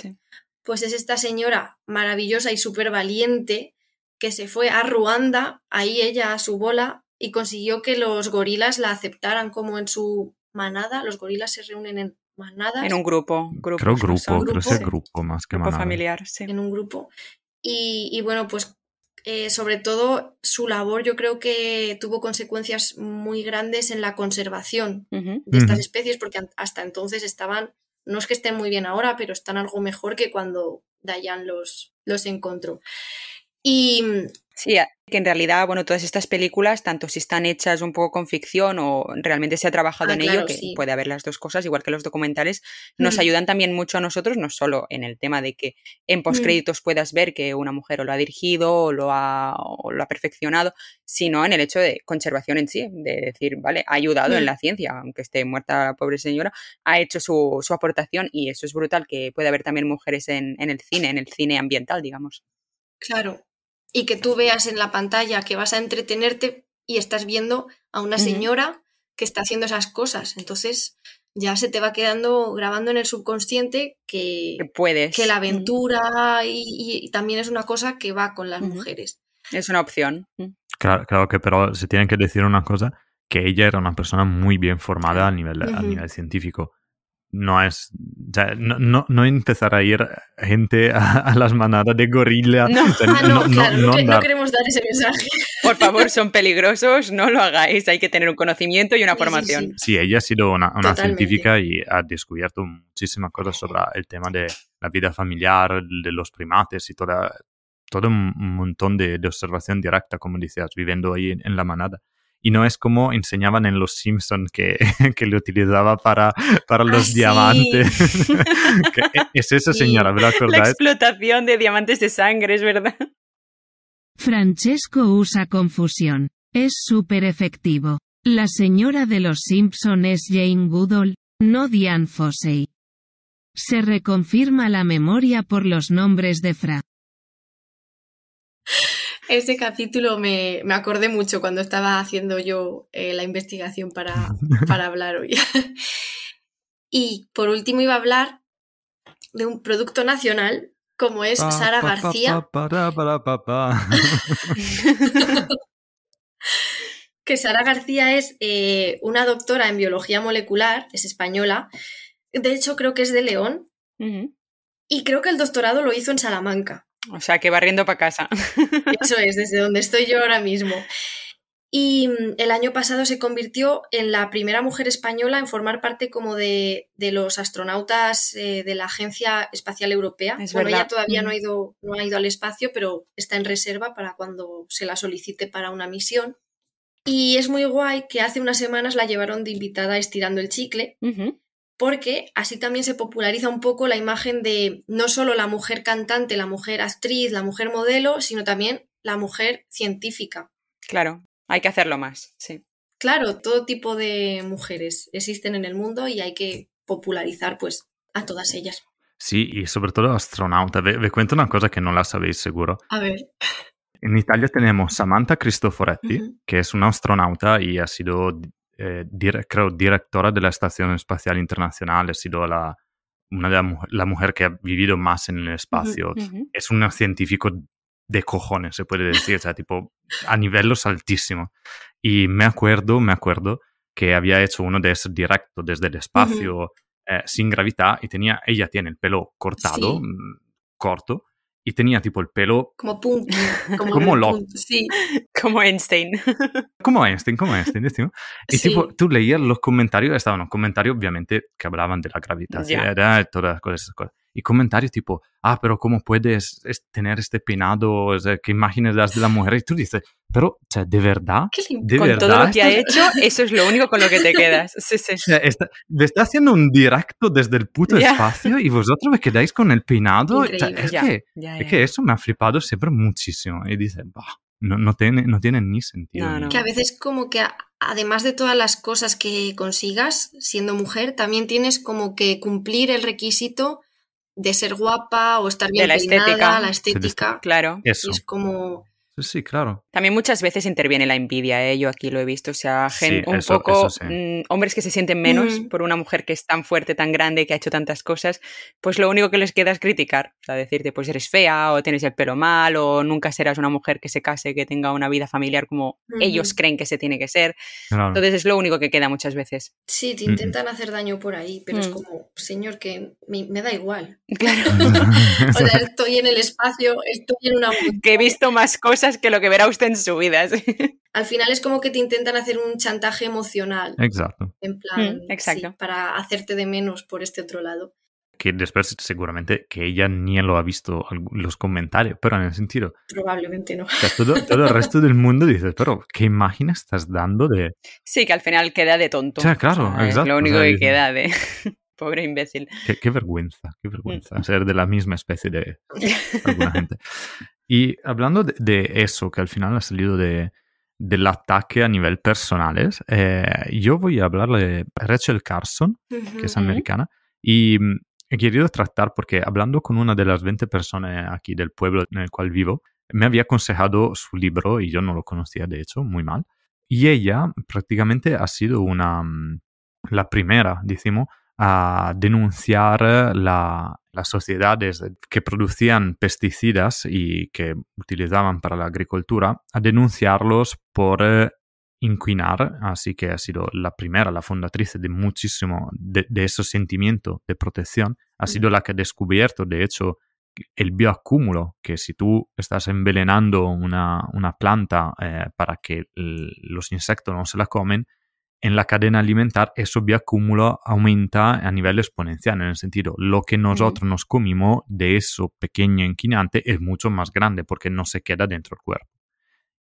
Pues es esta señora maravillosa y súper valiente que se fue a Ruanda, ahí ella a su bola, y consiguió que los gorilas la aceptaran como en su manada. Los gorilas se reúnen en manadas, En un grupo. grupo Creo grupo, creo que grupo. es grupo más que grupo manada. familiar, sí. en un grupo. Y, y bueno, pues eh, sobre todo su labor yo creo que tuvo consecuencias muy grandes en la conservación de estas especies, porque hasta entonces estaban, no es que estén muy bien ahora, pero están algo mejor que cuando Dayan los, los encontró. Y Sí, que en realidad, bueno, todas estas películas, tanto si están hechas un poco con ficción o realmente se ha trabajado Ah, en claro, ello, que sí. puede haber las dos cosas, igual que los documentales, nos Mm. ayudan también mucho a nosotros, no solo en el tema de que en postcréditos puedas ver que una mujer o lo ha dirigido o lo ha, o lo ha perfeccionado, sino en el hecho de conservación en sí, de decir, vale, ha ayudado en Mm. la ciencia, aunque esté muerta la pobre señora, ha hecho su, su aportación y eso es brutal, que puede haber también mujeres en, en el cine, en el cine ambiental, digamos. claro, y que tú veas en la pantalla que vas a entretenerte y estás viendo a una señora que está haciendo esas cosas. Entonces ya se te va quedando grabando en el subconsciente que, Que puedes. que la aventura y, y también es una cosa que va con las mujeres. Es una opción. Claro, claro que pero se tiene que decir una cosa, que ella era una persona muy bien formada a nivel, a nivel científico. No es, o sea, no, no, no empezar a ir gente a, a las manadas de gorila. No. o sea, Ah, no, claro, no, que- no queremos dar ese mensaje. Por favor, son peligrosos, no lo hagáis. Hay que tener un conocimiento y una Sí, sí, formación. sí. Sí, ella ha sido una, una científica y ha descubierto muchísimas cosas sobre el tema de la vida familiar, de los primates y toda, todo un un montón de, de observación directa, como decías, viviendo ahí en, en la manada. Y no es como enseñaban en Los Simpsons que, que lo utilizaba para, para los Ah, sí. diamantes. E, es esa Sí. señora, ¿verdad? La acordáis? explotación de diamantes de sangre, es verdad. Francesco usa confusión. Es súper efectivo. La señora de los Simpson es Jane Goodall, no Diane Fossey. Se reconfirma la memoria por los nombres de Fra. Ese capítulo me, me, acordé mucho cuando estaba haciendo yo eh, la investigación para, para hablar hoy. y por último iba a hablar de un producto nacional como es Sara García. que Sara García es eh, una doctora en biología molecular, es española. De hecho, creo que es de León. Y creo que el doctorado lo hizo en Salamanca. O sea, que barriendo para casa. Eso es, desde donde estoy yo ahora mismo. Y mm, el año pasado se convirtió en la primera mujer española en formar parte como de, los astronautas eh, de la Agencia Espacial Europea. bueno, ella todavía no ha, ido, no ha ido al espacio, pero está en reserva para cuando se la solicite para una misión. Y es muy guay que hace unas semanas la llevaron de invitada estirando el chicle, porque así también se populariza un poco la imagen de no solo la mujer cantante, la mujer actriz, la mujer modelo, sino también la mujer científica. Claro, hay que hacerlo más, sí. Claro, todo tipo de mujeres existen en el mundo y hay que popularizar pues a todas ellas. Sí, y sobre todo astronauta. Me cuento una cosa que no la sabéis seguro. A ver. En Italia tenemos Samantha Cristoforetti, que es una astronauta y ha sido eh, creo, directora de la Estación Espacial Internacional, ha sido la, una de la, mujer que ha vivido más en el espacio. Es un científico de cojones, se puede decir, o sea, tipo, a niveles altísimos. Y me acuerdo, me acuerdo que había hecho uno de esos directos desde el espacio eh, sin gravedad y tenía, ella tiene el pelo cortado, mm, corto, y tenía tipo el pelo... Como punto. Como, como lo... Sí. Como Einstein. como Einstein, como Einstein, decimos. Y tipo, tú leías los comentarios, estaban los comentarios obviamente que hablaban de la gravitación, yeah. todas esas cosas y comentarios tipo, ah, pero ¿cómo puedes tener este peinado? O sea, ¿Qué imágenes das de la mujer? Y tú dices, pero, o sea, ¿de verdad? ¿De con verdad? todo lo que ha hecho, eso es lo único con lo que te quedas. Sí, sí. O sea, está, está haciendo un directo desde el puto espacio y vosotros me quedáis con el peinado. O sea, es, que, es que eso me ha flipado siempre muchísimo. Y dices, bah, no, no, tiene, no tiene ni sentido. Que a veces como que además de todas las cosas que consigas siendo mujer, también tienes como que cumplir el requisito de ser guapa o estar bien la peinada, estética. la estética. Claro. Y es como Sí, claro. También muchas veces interviene la envidia, ¿eh? yo aquí lo he visto, o sea, un poco mm, hombres que se sienten menos por una mujer que es tan fuerte, tan grande, que ha hecho tantas cosas, pues lo único que les queda es criticar, o sea, decirte, pues eres fea o tienes el pelo mal o nunca serás una mujer que se case, que tenga una vida familiar como ellos creen que se tiene que ser. Entonces es lo único que queda muchas veces. Sí, te intentan hacer daño por ahí, pero es mm. como, señor, que me, da igual. Claro. o sea, estoy en el espacio, estoy en una... que he visto más cosas que lo que verá usted en su vida. Al final es como que te intentan hacer un chantaje emocional. Exacto. En plan, mm, exacto. para hacerte de menos por este otro lado. Que después seguramente que ella ni lo ha visto los comentarios, pero en el sentido... Probablemente no. todo, todo, el resto del mundo dice, pero ¿qué imagen estás dando de...? Sí, que al final queda de tonto. O sea, claro, exacto. lo único que queda de... Pobre imbécil. Qué, vergüenza, qué vergüenza mm. ser de la misma especie de alguna gente. Y hablando de, eso, que al final ha salido de, del ataque a nivel personal, eh, yo voy a hablar de Rachel Carson, que es americana, y mm, he querido tratar porque hablando con una de las 20 personas aquí del pueblo en el cual vivo, me había aconsejado su libro y yo no lo conocía de hecho, muy mal. Y ella prácticamente ha sido una, mm, la primera, decimos, a denunciar la, las sociedades que producían pesticidas y que utilizaban para la agricultura, a denunciarlos por eh, inquinar, así que ha sido la primera, la fundatriz de muchísimo de, ese sentimiento de protección, ha sido la que ha descubierto, de hecho, el bioacúmulo, que si tú estás envenenando una, una planta eh, para que los insectos no se la comen, en la cadena alimentar eso bioacúmulo aumenta a nivel exponencial, en el sentido, lo que nosotros nos comimos de eso pequeño inquinante es mucho más grande porque no se queda dentro del cuerpo.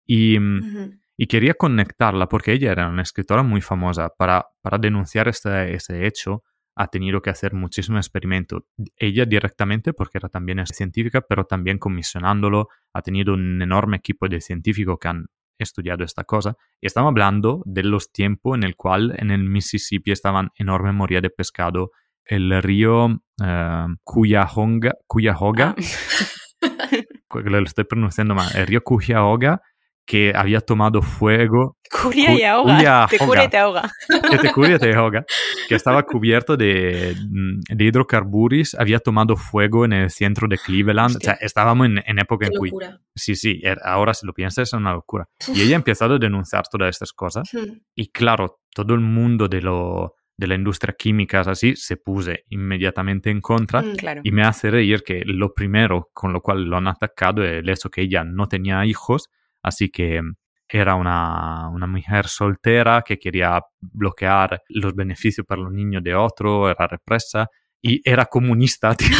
Y, mm, y quería conectarla porque ella era una escritora muy famosa. Para, para denunciar este, este hecho, ha tenido que hacer muchísimo experimento. Ella directamente, porque era también científica, pero también comisionándolo, ha tenido un enorme equipo de científicos que han estudiado esta cosa. Y estamos hablando de los tiempos en el cual en el Mississippi estaban enorme moría de pescado. El río uh, Cuyahoga, Cuyahoga ah. lo estoy pronunciando mal, el río Cuyahoga, que había tomado fuego. Curia y ahoga. Te cura y te ahoga. Que te cura y te ahoga. Que estaba cubierto de, mm, de hidrocarburos, había tomado fuego en el centro de Cleveland. O sea, estábamos en, en época en que... Sí, sí, ahora si lo piensas es una locura. Y ella ha empezado a denunciar todas estas cosas. Y claro, todo el mundo de lo de la industria química así se puse inmediatamente en contra mm, y me hace reír que lo primero con lo cual lo han atacado es el hecho que ella no tenía hijos Así que era una, una, mujer soltera que quería bloquear los beneficios para los niños de otro, era represa y era comunista. Tipo,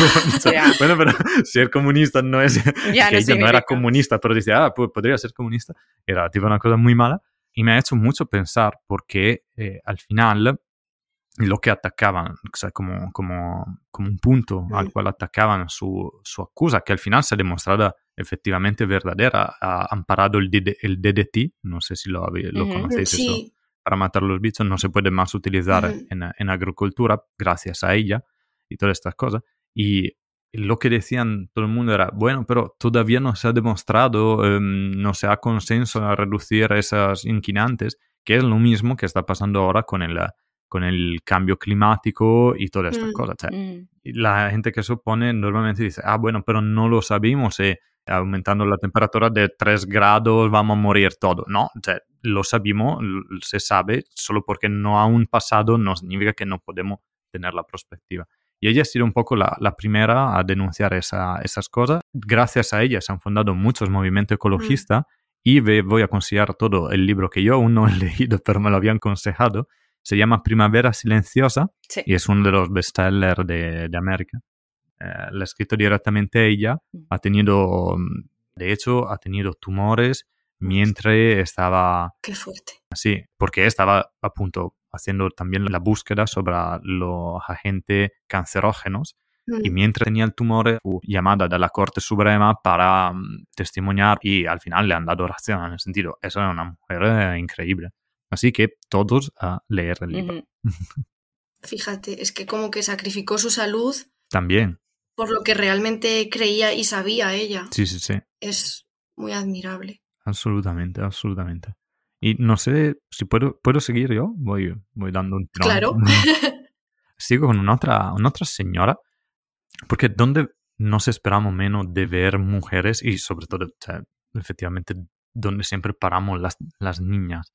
Bueno, pero ser comunista no es ya, que ella no era comunista, pero dice, ah, pues podría ser comunista. Era tipo una cosa muy mala y me ha hecho mucho pensar porque eh, al final lo que atacaban, o sea, como, como, como un punto al cual atacaban su, su acusa, que al final se ha demostrado efectivamente verdadera, ha amparado el, el DDT, no sé si lo, lo conocéis, eso, para matar los bichos, no se puede más utilizar en, en, agricultura gracias a ella y todas estas cosas. Y lo que decían todo el mundo era, bueno, pero todavía no se ha demostrado, em, no se ha consenso a reducir esas inquinantes, que es lo mismo que está pasando ahora con el con el cambio climático y todas estas mm, cosas. Mm. La gente que se opone normalmente dice, ah, bueno, pero no lo sabemos, eh, aumentando la temperatura de 3 grados vamos a morir todo. No, lo sabemos, se sabe, solo porque no ha un pasado no significa que no podemos tener la perspectiva. Y ella ha sido un poco la, la primera a denunciar esa, esas cosas. Gracias a ella se han fundado muchos movimientos ecologistas mm. y voy a considerar todo el libro que yo aún no he leído, pero me lo habían aconsejado, se llama Primavera Silenciosa y es uno de los bestsellers de, de América. Eh, la ha escrito directamente ella. Mm. Ha tenido, mm, de hecho, ha tenido tumores mientras estaba... Qué fuerte. Sí, porque estaba a punto haciendo también la búsqueda sobre los agentes cancerógenos. Y mm. mientras tenía el tumor, fue llamada de la Corte Suprema para testimoniar y al final le han dado oración en el sentido, esa es una mujer eh, increíble. Así que todos a leer el libro. Fíjate, es que como que sacrificó su salud. También. Por lo que realmente creía y sabía ella. Sí, sí, sí. Es muy admirable. Absolutamente, absolutamente. Y no sé si puedo, puedo seguir yo. Voy, voy dando un Claro. Sigo con una otra, una otra señora. Porque donde nos esperamos menos de ver mujeres y sobre todo, efectivamente, donde siempre paramos las, las niñas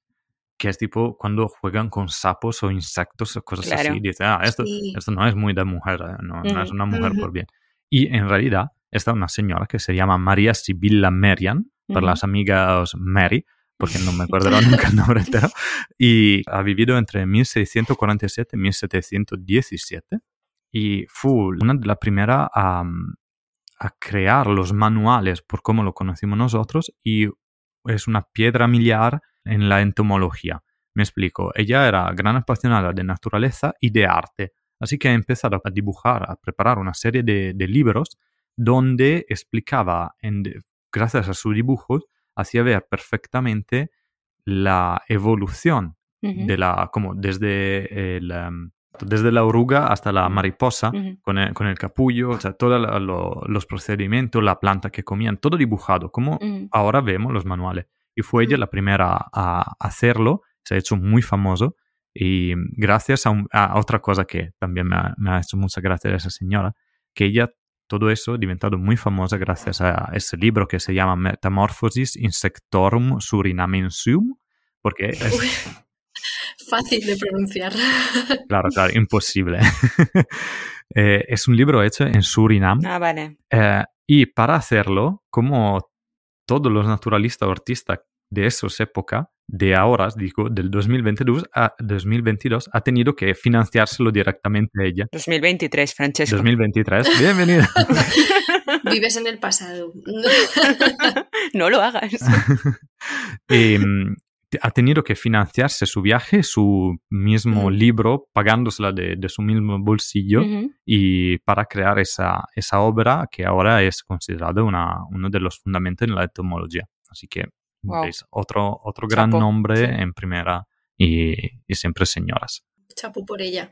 que es tipo cuando juegan con sapos o insectos o cosas así. Dice, ah, esto, esto no es muy de mujer, eh, no, es una mujer por bien. Y en realidad está una señora que se llama María Sibilla Merian, para las amigas Mary, porque no me acuerdo nunca el nombre entero, y ha vivido entre 1647 y 1717 y fue una de las primeras a, a crear los manuales por cómo lo conocimos nosotros y es una piedra miliar en la entomología. Me explico, ella era gran apasionada de naturaleza y de arte, así que ha empezado a dibujar, a preparar una serie de, libros donde explicaba, gracias a sus dibujos, hacía ver perfectamente la evolución de la, como desde em, desde la oruga hasta la mariposa, con, el, capullo, o sea, todos los procedimientos, la planta que comían, todo dibujado, como ahora vemos los manuales y fue ella la primera a hacerlo, se ha hecho muy famoso y gracias a, otra cosa que también me ha, hecho mucha gracia de esa señora, que ella todo eso ha diventado muy famosa gracias a ese libro que se llama Metamorphosis Insectorum Surinamensium, porque es... Fácil de pronunciar. Claro, claro, imposible. Eh, es un libro hecho en Surinam. Ah, vale. Eh, y para hacerlo, como todos los naturalistas o artistas de esas épocas, de ahora, digo, del 2022 a 2022, ha tenido que financiárselo directamente ella. 2023, Francesco. 2023, bienvenida. Vives en el pasado. no lo hagas. y, em, ha tenido que financiarse su viaje, su mismo libro, pagándosela de, su mismo bolsillo y para crear esa, esa, obra que ahora es considerada una, uno de los fundamentos en la etimología. Así que veis, otro, otro gran nombre en primera y, siempre señoras. Chapo por ella.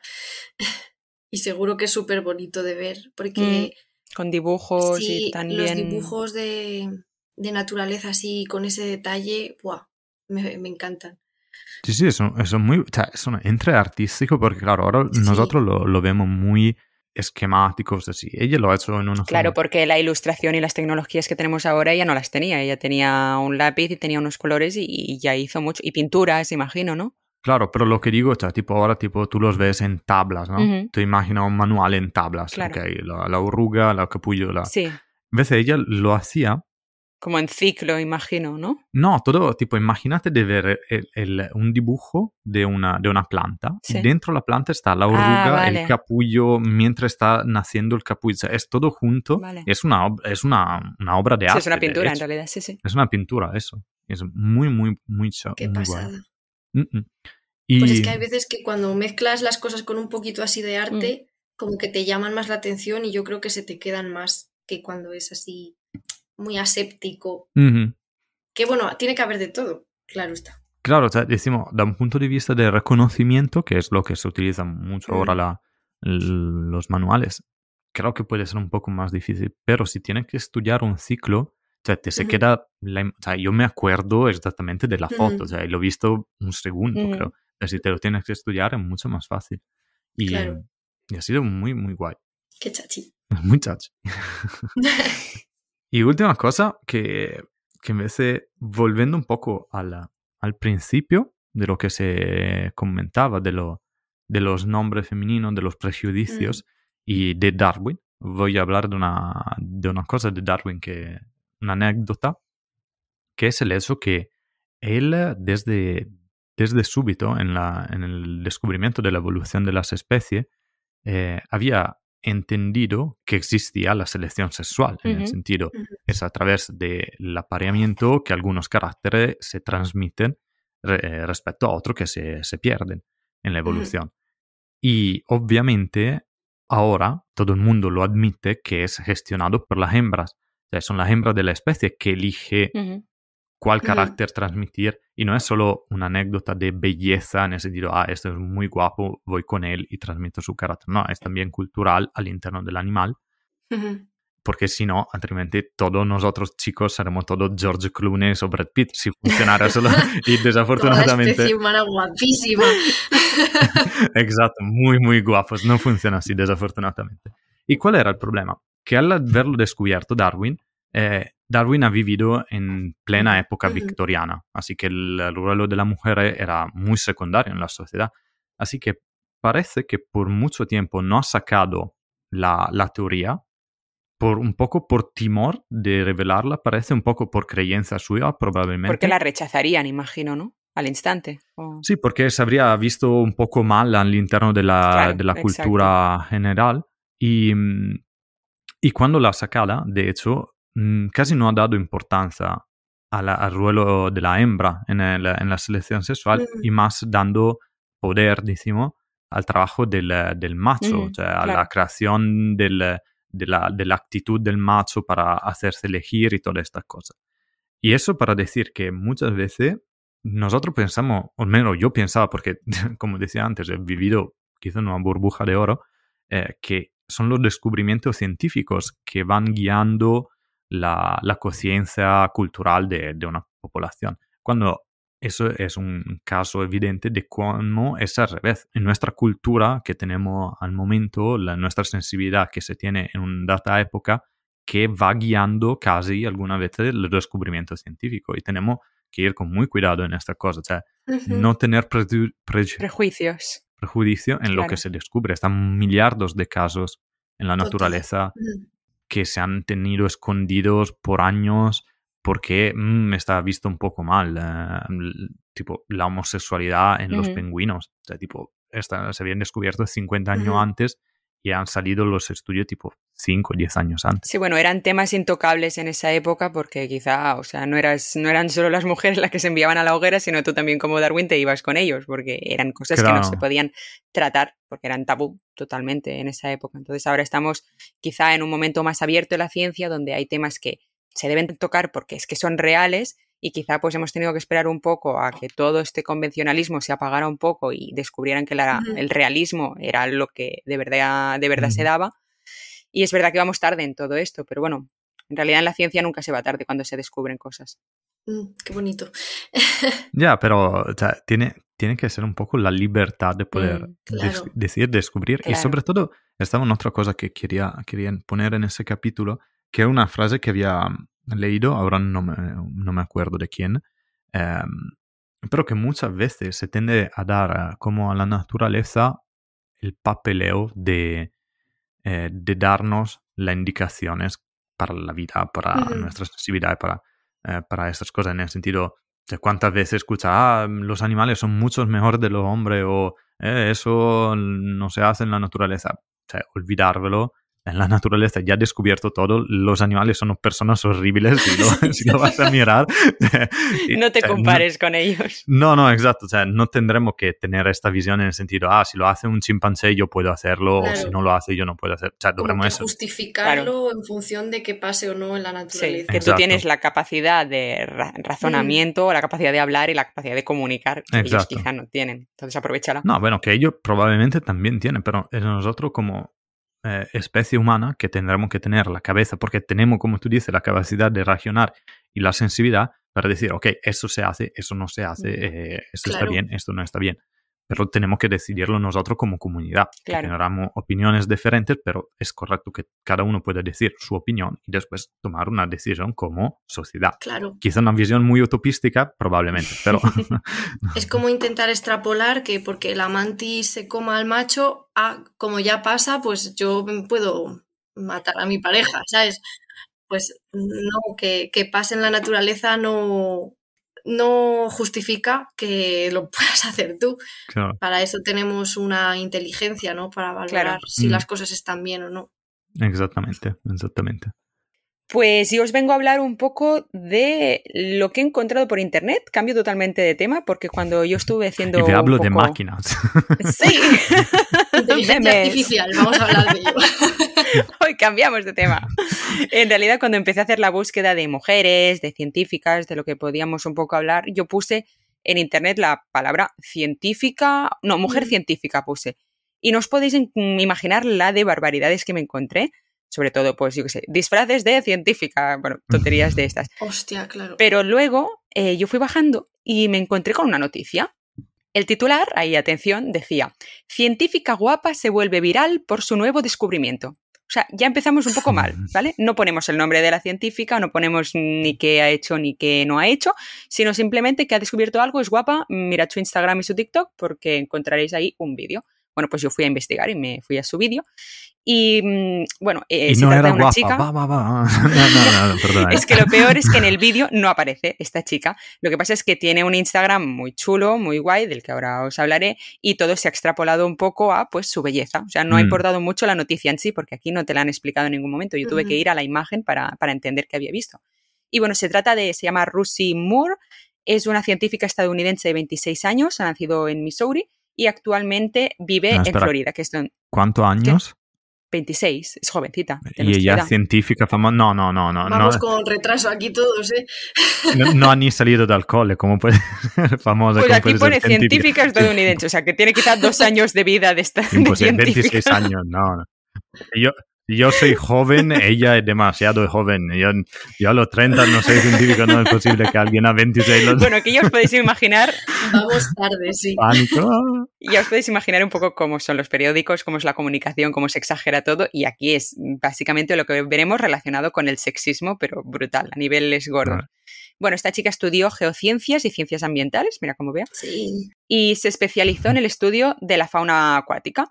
Y seguro que es súper bonito de ver, porque... Con dibujos Sí, y también... los dibujos de, de naturaleza así, con ese detalle, ¡buah! Me, me encantan. Sí, sí, eso, eso muy, o sea, eso entre artístico porque claro, ahora Sí. nosotros lo, lo vemos muy esquemáticos así. Ella lo ha hecho en una Claro, forma- porque la ilustración y las tecnologías que tenemos ahora ella no las tenía. Ella tenía un lápiz y tenía unos colores y, y ya hizo mucho. Y pinturas, imagino, ¿no? Claro, pero lo que digo, o sea, tipo ahora tipo tú los ves en tablas, ¿no? Ujú. Te imaginas un manual en tablas, Claro. ok, la, la oruga, la capullo, la... Sí, En vez de ella lo hacía como en ciclo, imagino, ¿no? No, todo tipo, imagínate de ver el- el- un dibujo de una, de una planta. Sí. Dentro de la planta está la oruga, Ah, vale. el capullo, mientras está naciendo el capullo. O sea, es todo junto. Vale. Es, una, es una, una obra de Sí, arte. es una pintura, en realidad, sí, sí. Es una pintura, eso. Es muy, muy, muy, cha- Qué muy pasada. Mm, mm. Y Pues es que hay veces que cuando mezclas las cosas con un poquito así de arte, Mm. como que te llaman más la atención y yo creo que se te quedan más que cuando es así muy aséptico. Ujú. Que bueno, tiene que haber de todo, claro está. Claro, o sea, decimos, da un punto de vista de reconocimiento, que es lo que se utiliza mucho Mm. ahora la, los manuales, creo que puede ser un poco más difícil, pero si tienes que estudiar un ciclo, o sea, te se Ujú. queda, la o sea, yo me acuerdo exactamente de la foto, Ujú. o sea, y lo he visto un segundo, Ujú. creo. Pero si te lo tienes que estudiar es mucho más fácil. Y, Claro. y ha sido muy, muy guay. Qué chachi. Muy chachi. Y última cosa, que, que vez de volviendo un poco a la- al principio de lo que se comentaba, de, lo, de los nombres femeninos, de los prejuicios y de Darwin, voy a hablar de una, de una cosa de Darwin, que una anécdota, que es el hecho que él desde, desde súbito en, la, en el descubrimiento de la evolución de las especies, eh, había entendido que existía la selección sexual, en el sentido, es a través del apareamiento que algunos caracteres se transmiten re- respecto a otros que se, se pierden en la evolución. Y obviamente ahora todo el mundo lo admite que es gestionado por las hembras. O sea, son las hembras de la especie que elige. Cuál carácter transmitir y no es solo una anécdota de belleza en el sentido, ah, este es muy guapo, voy con él y transmito su carácter. No, es también cultural al interno del animal, porque si no, altrimenti todos nosotros chicos seremos todos George Clooney o Brad Pitt si funcionara solo y Toda desafortunadamente... especie humana guapísima. Exacto, muy, muy guapos. No funciona así, desafortunadamente. ¿Y cuál era el problema? Que al haberlo descubierto Darwin, eh, Darwin ha vivido en plena época victoriana, así que el, el rol de la mujer era muy secundario en la sociedad. Así que parece que por mucho tiempo no ha sacado la, la teoría, por un poco por temor de revelarla, parece un poco por creencia suya, probablemente. Porque la rechazarían, imagino, ¿no? Al instante. o- Sí, porque se habría visto un poco mal al interno de la, Claro, de la cultura general. Y, mm, y cuando la sacada, de hecho, casi no ha dado importancia a la- al ruelo de la hembra en, el- en la selección sexual Ujú. y más dando poder, decimos, al trabajo del, del macho, o sea, a claro. la creación del- de, la, de la actitud del macho para hacerse elegir y todas estas cosas. Y eso para decir que muchas veces nosotros pensamos, o al menos yo pensaba, porque como decía antes, he vivido quizá en una burbuja de oro, eh, que son los descubrimientos científicos que van guiando la, la conciencia cultural de, de una población. Cuando eso es un caso evidente de cómo es al revés. En nuestra cultura que tenemos al momento, la, nuestra sensibilidad que se tiene en una data época, que va guiando casi alguna vez el descubrimiento científico. Y tenemos que ir con muy cuidado en esta cosa. O sea, no tener preju- preju- Prejuicios. prejuicio en lo que se descubre. Están miliardos de casos en la Total. naturaleza. Que se han tenido escondidos por años porque mm, está visto un poco mal. eh, tipo, la homosexualidad en los pingüinos. O sea, tipo, esta- se habían descubierto 50 años antes y han salido los estudios tipo 5 o 10 años antes. Sí, bueno, eran temas intocables en esa época porque quizá, o sea, no, eras, no eran solo las mujeres las que se enviaban a la hoguera, sino tú también como Darwin te ibas con ellos, porque eran cosas que no se podían tratar, porque eran tabú totalmente en esa época. Entonces ahora estamos quizá en un momento más abierto de la ciencia, donde hay temas que se deben tocar porque es que son reales y quizá pues hemos tenido que esperar un poco a que todo este convencionalismo se apagara un poco y descubrieran que la- el realismo era lo que de verdad, de verdad se Ujú. daba. Y es verdad que vamos tarde en todo esto, pero bueno, en realidad en la ciencia nunca se va tarde cuando se descubren cosas. Mm, qué bonito. Ya, pero o sea, tiene, tiene que ser un poco la libertad de poder Mm, claro. des- decir, descubrir. Y sobre todo, estaba en otra cosa que quería, quería poner en ese capítulo, que era una frase que había leído, ahora no me, no me acuerdo de quién, em, pero que muchas veces se tiende a dar eh, como a la naturaleza el papeleo de, eh, de darnos las indicaciones para la vida, para Ujú. nuestra sensibilidad, para, eh, para estas cosas, en el sentido de cuántas veces escucha, ah, los animales son muchos mejores de los hombres o "Eh, eso no se hace en la naturaleza. O sea, olvidárvelo. En la naturaleza ya he descubierto todo, los animales son personas horribles si lo, si lo vas a mirar. Y, No te o sea, compares con ellos. no, no, exacto. O sea, no tendremos que tener esta visión en el sentido, ah, si lo hace un chimpancé yo puedo hacerlo, o si Claro. no lo hace yo no puedo hacer. O sea, que eso. justificarlo en función de que pase o no en la Sí, naturaleza. que tú tienes la capacidad de ra- razonamiento, la capacidad de hablar y la capacidad de comunicar que ellos Exacto. quizá no tienen. Entonces aprovechala. No, bueno, que ellos probablemente también tienen, pero es nosotros como eh, especie humana que tendremos que tener la cabeza, porque tenemos, como tú dices, la capacidad de racionar y la sensibilidad para decir, ok, eso se hace, eso no se hace, eh, esto está bien, esto no está bien. Pero tenemos que decidirlo nosotros como comunidad. Claro. Tendremos opiniones diferentes, pero es correcto que cada uno pueda decir su opinión y después tomar una decisión como sociedad. Claro. Quizá una visión muy utopística, probablemente, pero Es como intentar extrapolar que porque la mantis se coma al macho, ah, como ya pasa, pues yo puedo matar a mi pareja, ¿sabes? Pues no, que, que pase en la naturaleza no, no justifica que lo puedas hacer tú. claro, Para eso tenemos una inteligencia, ¿no? Para valorar Claro. si Mm. las cosas están bien o no. exactamente, exactamente. Pues yo os vengo a hablar un poco de lo que he encontrado por internet. Cambio totalmente de tema porque cuando yo estuve haciendo. Y te hablo un de máquinas. Sí. Inteligencia Memes. artificial, vamos a hablar de ello. Hoy cambiamos de tema. En realidad, cuando empecé a hacer la búsqueda de mujeres, de científicas, de lo que podíamos un poco hablar, yo puse en internet la palabra científica, no, mujer Mm. científica puse. Y no os podéis imaginar la de barbaridades que me encontré. Sobre todo, pues yo qué sé, disfraces de científica, bueno, tonterías de estas. Hostia, claro. Pero luego eh, yo fui bajando y me encontré con una noticia. El titular, ahí atención, decía, científica guapa se vuelve viral por su nuevo descubrimiento. O sea, ya empezamos un poco mal, ¿vale? No ponemos el nombre de la científica, no ponemos ni qué ha hecho ni qué no ha hecho, sino simplemente que ha descubierto algo, es guapa, mirad su Instagram y su TikTok porque encontraréis ahí un vídeo. Bueno, pues yo fui a investigar y me fui a su vídeo. Y mm, bueno, eh, y se no trata era de una guapa. chica. Va, va, va. No, no, no, perdona. Es que lo peor es que en el vídeo no aparece esta chica. Lo que pasa es que tiene un Instagram muy chulo, muy guay, del que ahora os hablaré, y todo se ha extrapolado un poco a pues su belleza. O sea, no ha Mm. importado mucho la noticia en sí, porque aquí no te la han explicado en ningún momento. Yo tuve que ir a la imagen para, para entender qué había visto. Y bueno, se trata de, se llama Russie Moore, es una científica estadounidense de 26 años, ha nacido en Missouri y actualmente vive No, en. Florida, que es donde, ¿Cuántos años? 26, es jovencita. de Y ella edad. científica famosa. No, no, no, no. No, Vamos con retraso aquí todos, ¿eh? no, no ha ni salido del cole. ¿Cómo puede ser famosa? Pues ¿Cómo aquí pone científica estadounidense, o sea que tiene quizás dos años de vida de esta de Imposible, científica. 26 años, no. no. Yo, yo soy joven, ella es demasiado joven. Yo, yo a los 30 no soy científico, no es posible que alguien a 26 los Bueno, aquí ya os podéis imaginar, Vamos tarde, sí. ya os podéis imaginar un poco cómo son los periódicos, cómo es la comunicación, cómo se exagera todo, y aquí es básicamente lo que veremos relacionado con el sexismo, pero brutal, a niveles gordos. Vale. Bueno, esta chica estudió geociencias y ciencias ambientales, mira cómo vea, Sí. y se especializó en el estudio de la fauna acuática.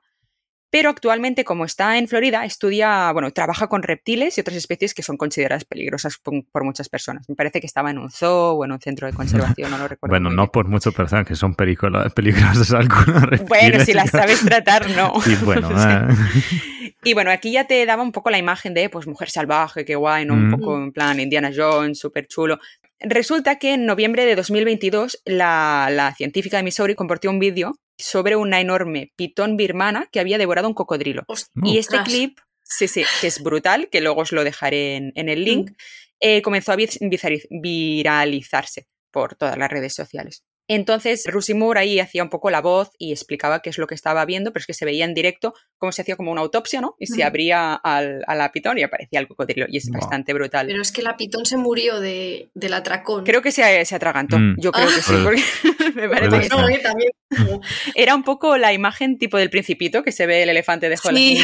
Pero actualmente, como está en Florida, estudia, bueno, trabaja con reptiles y otras especies que son consideradas peligrosas por, por muchas personas. Me parece que estaba en un zoo o en un centro de conservación, no lo recuerdo. Bueno, no bien. por muchas personas que son peligrosas algunas. Bueno, si las reptiles. sabes tratar, no. Sí, bueno, O sea, eh. Y bueno, aquí ya te daba un poco la imagen de, pues, mujer salvaje, qué guay, ¿no? Un Mm. poco en plan Indiana Jones, súper chulo. Resulta que en noviembre de 2022 la, la científica de Missouri compartió un vídeo sobre una enorme pitón birmana que había devorado un cocodrilo. Y este Ostras. clip, sí, sí, que es brutal, que luego os lo dejaré en, en el link, Mm. eh, comenzó a viralizarse por todas las redes sociales. Entonces, Rusty Moore ahí hacía un poco la voz y explicaba qué es lo que estaba viendo, pero es que se veía en directo cómo se hacía como una autopsia, ¿no? Y se abría al, a la pitón y aparecía el cocodrilo. Y es bastante brutal. Pero es que la pitón se murió de, del atracón. Creo que se, se atragantó. Mm. Yo creo que sí, porque me parece que no, ¿eh? también. Era un poco la imagen tipo del principito que se ve el elefante de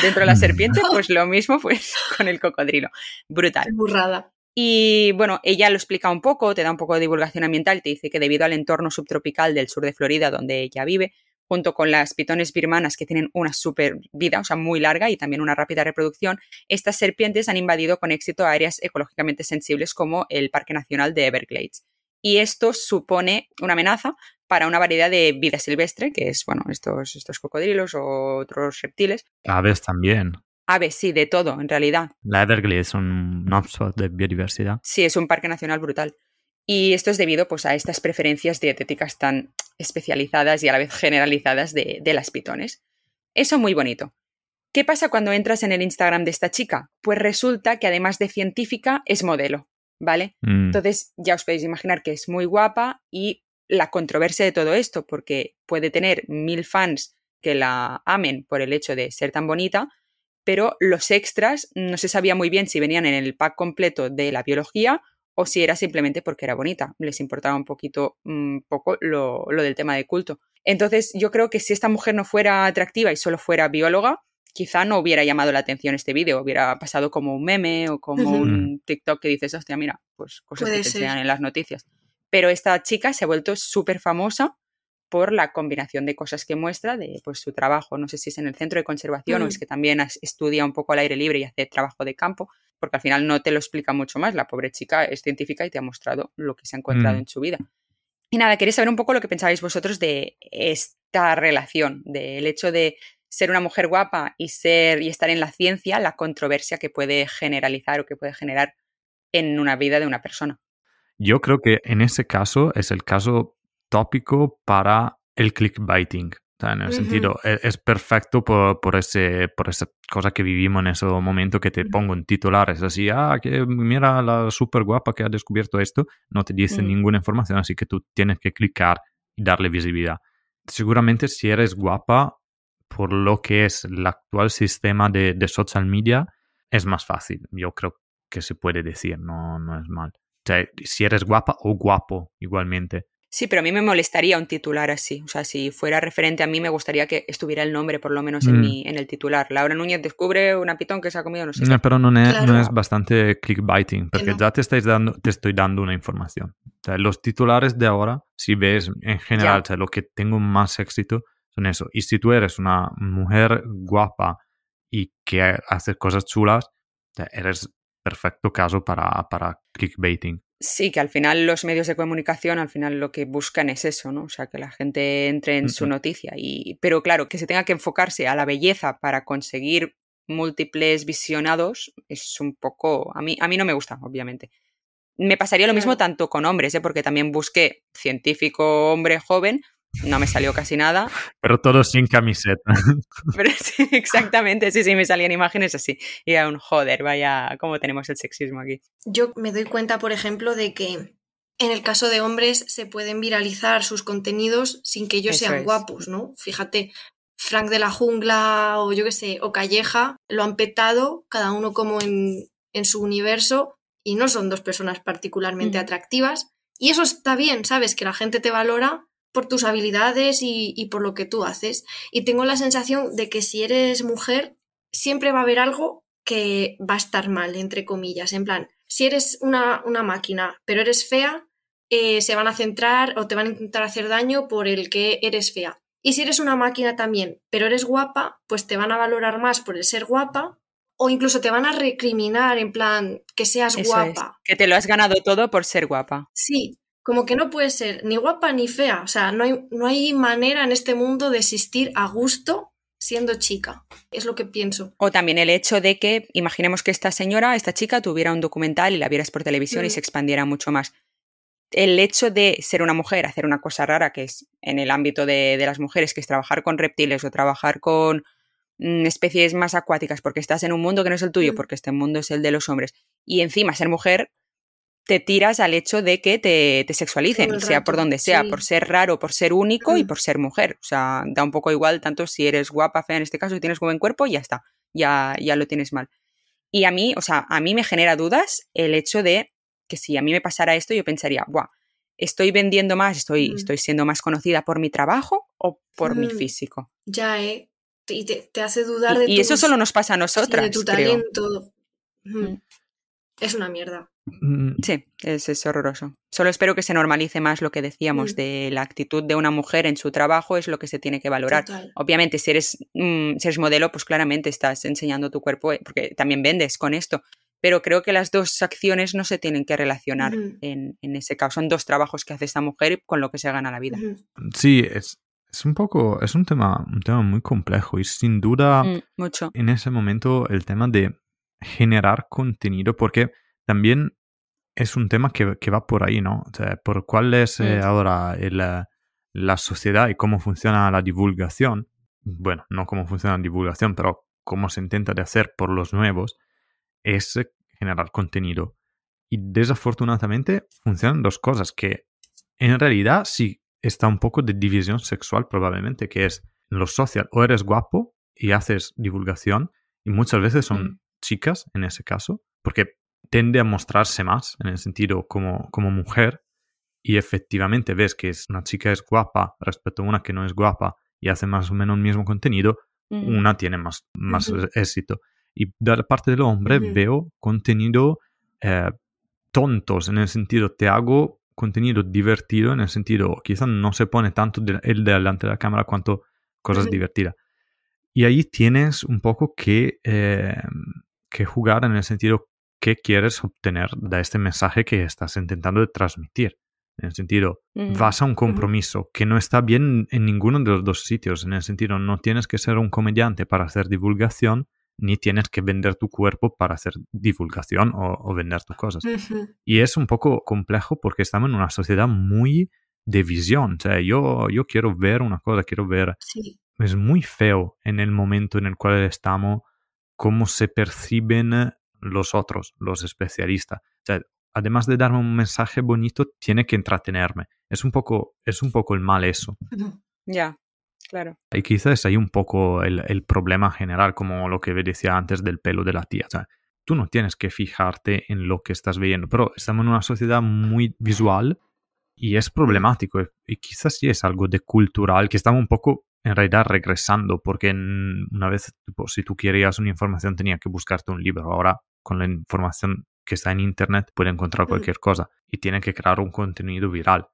dentro de la serpiente, pues lo mismo pues con el cocodrilo. Brutal. Burrada. Y bueno, ella lo explica un poco, te da un poco de divulgación ambiental, te dice que debido al entorno subtropical del sur de Florida donde ella vive, junto con las pitones birmanas que tienen una super vida, o sea, muy larga y también una rápida reproducción, estas serpientes han invadido con éxito áreas ecológicamente sensibles como el Parque Nacional de Everglades. Y esto supone una amenaza para una variedad de vida silvestre, que es, bueno, estos, estos cocodrilos o otros reptiles. Aves también. Aves, sí, de todo, en realidad. La Everglades es un hotspot de biodiversidad. Sí, es un parque nacional brutal. Y esto es debido pues, a estas preferencias dietéticas tan especializadas y a la vez generalizadas de, las pitones. Eso muy bonito. ¿Qué pasa cuando entras en el Instagram de esta chica? Pues resulta que además de científica es modelo, ¿vale? Mm. Entonces ya os podéis imaginar que es muy guapa y la controversia de todo esto, porque puede tener mil fans que la amen por el hecho de ser tan bonita, pero los extras no se sabía muy bien si venían en el pack completo de la biología o si era simplemente porque era bonita. Les importaba un poquito mm, poco lo, del tema de culto. Entonces, yo creo que si esta mujer no fuera atractiva y solo fuera bióloga, quizá no hubiera llamado la atención este vídeo, hubiera pasado como un meme o como un TikTok que dices, hostia, mira, pues cosas que te en las noticias. Pero esta chica se ha vuelto súper famosa por la combinación de cosas que muestra de pues, su trabajo. No sé si es en el centro de conservación o es mm. que también estudia un poco al aire libre y hace trabajo de campo, porque al final no te lo explica mucho más. La pobre chica es científica y te ha mostrado lo que se ha encontrado mm. en su vida. Y nada, quería saber un poco lo que pensabais vosotros de esta relación, del hecho de ser una mujer guapa y ser y estar en la ciencia, la controversia que puede generalizar o que puede generar en una vida de una persona. Yo creo que en ese caso es el caso tópico para el clickbaiting. en el sentido, e, es, perfecto por, por, ese, por esa cosa que vivimos en ese momento que te pongo en titulares así, ah, que mira la súper guapa que ha descubierto esto, no te dice mm. ninguna información, así que tú tienes que clicar y darle visibilidad. Seguramente si eres guapa, por lo que es el actual sistema de, de social media, es más fácil. Yo creo que se puede decir, no, no es mal. O sea, si eres guapa o guapo igualmente. Sí, pero a mí me molestaría un titular así. O sea, si fuera referente a mí, me gustaría que estuviera el nombre, por lo menos, en, mm. mi, en el titular. Laura Núñez descubre una pitón que se ha comido, no sé. No, pero no es, no es bastante clickbaiting, porque ya te, estáis dando, te estoy dando una información. O sea, los titulares de ahora, si ves en general, o sea, lo que tengo más éxito son eso. Y si tú eres una mujer guapa y que hace cosas chulas, eres perfecto caso para, para clickbaiting. Sí, que al final los medios de comunicación, al final lo que buscan es eso, ¿no? O sea, que la gente entre en su noticia. Y, pero claro, que se tenga que enfocarse a la belleza para conseguir múltiples visionados es un poco. A mí, a mí no me gusta, obviamente. Me pasaría lo mismo tanto con hombres, ¿eh? porque también busqué científico hombre joven, no me salió casi nada. Pero todo sin camiseta. Pero sí, exactamente, sí, sí, me salían imágenes así. Y era un joder, vaya, cómo tenemos el sexismo aquí. Yo me doy cuenta, por ejemplo, de que en el caso de hombres se pueden viralizar sus contenidos sin que ellos sean guapos, ¿no? Fíjate, Frank de la Jungla o yo qué sé, o Calleja lo han petado, cada uno como en, en su universo, y no son dos personas particularmente atractivas. Y eso está bien, ¿sabes? Que la gente te valora por tus habilidades y, por lo que tú haces. Y tengo la sensación de que si eres mujer, siempre va a haber algo que va a estar mal, entre comillas. En plan, si eres una, máquina, pero eres fea, eh, se van a centrar o te van a intentar hacer daño por el que eres fea. Y si eres una máquina también, pero eres guapa, pues te van a valorar más por el ser guapa o incluso te van a recriminar en plan que seas guapa. que te lo has ganado todo por ser guapa. Sí, como que no puede ser ni guapa ni fea. O sea, no hay, no hay manera en este mundo de existir a gusto siendo chica. Es lo que pienso. O también el hecho de que, imaginemos que esta señora, esta chica, tuviera un documental y la vieras por televisión y mm. se expandiera mucho más. El hecho de ser una mujer, hacer una cosa rara que es en el ámbito de, las mujeres, que es trabajar con reptiles o trabajar con mm, especies más acuáticas, porque estás en un mundo que no es el tuyo, mm. porque este mundo es el de los hombres, y encima ser mujer, te tiras al hecho de que te, te sexualicen, sea por donde sea, por ser raro, por ser único y por ser mujer. O sea, da un poco igual tanto si eres guapa, fea en este caso, si tienes buen cuerpo, y ya está, ya, ya lo tienes mal. Y a mí, o sea, a mí me genera dudas el hecho de que si a mí me pasara esto, yo pensaría, Buah, ¿estoy vendiendo más, estoy, estoy siendo más conocida por mi trabajo o por mi físico? Ya, ¿eh? Y te, hace dudar y, de Y eso solo nos pasa a nosotras. de tu talento. Mm. Es una mierda. Mm. Sí, es, horroroso. Solo espero que se normalice más lo que decíamos mm. de la actitud de una mujer en su trabajo, es lo que se tiene que valorar. Obviamente, si eres, mm, si eres modelo, pues claramente estás enseñando tu cuerpo, eh, porque también vendes con esto. Pero creo que las dos acciones no se tienen que relacionar en, ese caso. Son dos trabajos que hace esta mujer con lo que se gana la vida. Sí, es, es un poco, es un tema, un tema muy complejo y sin duda mucho. en ese momento el tema de generar contenido, porque también es un tema que, va por ahí, ¿no? O sea, por cuál es eh, ahora la sociedad y cómo funciona la divulgación. Bueno, no cómo funciona la divulgación, pero cómo se intenta de hacer por los nuevos, es generar contenido. Y desafortunadamente funcionan dos cosas, que en realidad sí está un poco de división sexual probablemente, que es en lo social, o eres guapo y haces divulgación, y muchas veces son mm. Chicas en ese caso, porque tende a mostrarse más en el sentido como, como mujer y efectivamente ves que es, una chica es guapa respecto a una que no es guapa y hace más o menos el mismo contenido, una tiene más, más éxito. Y de la parte del hombre veo contenido eh, tontos en el sentido te hago contenido divertido en el sentido quizás no se pone tanto el delante de la cámara cuanto cosas divertidas. Y ahí tienes un poco que, eh, que jugar en el sentido qué quieres obtener de este mensaje que estás intentando transmitir. En el sentido, vas a un compromiso que no está bien en ninguno de los dos sitios. En el sentido, no tienes que ser un comediante para hacer divulgación, ni tienes que vender tu cuerpo para hacer divulgación o, vender tus cosas. Y es un poco complejo porque estamos en una sociedad muy de visión. O sea, yo, yo quiero ver una cosa, quiero ver... Es muy feo en el momento en el cual estamos, cómo se perciben los otros, los especialistas. O sea, además de darme un mensaje bonito, tiene que entretenerme. Es un poco, es un poco el mal eso. Ya, claro. Y quizás hay un poco el, problema general, como lo que decía antes del pelo de la tía. O sea, tú no tienes que fijarte en lo que estás viendo, pero estamos en una sociedad muy visual y es problemático. Y quizás sí es algo de cultural, que estamos un poco en realidad regresando, porque una vez, si tú querías una información, tenía que buscarte un libro. Ahora con la información que está en Internet puede encontrar cualquier cosa y tiene que crear un contenido viral.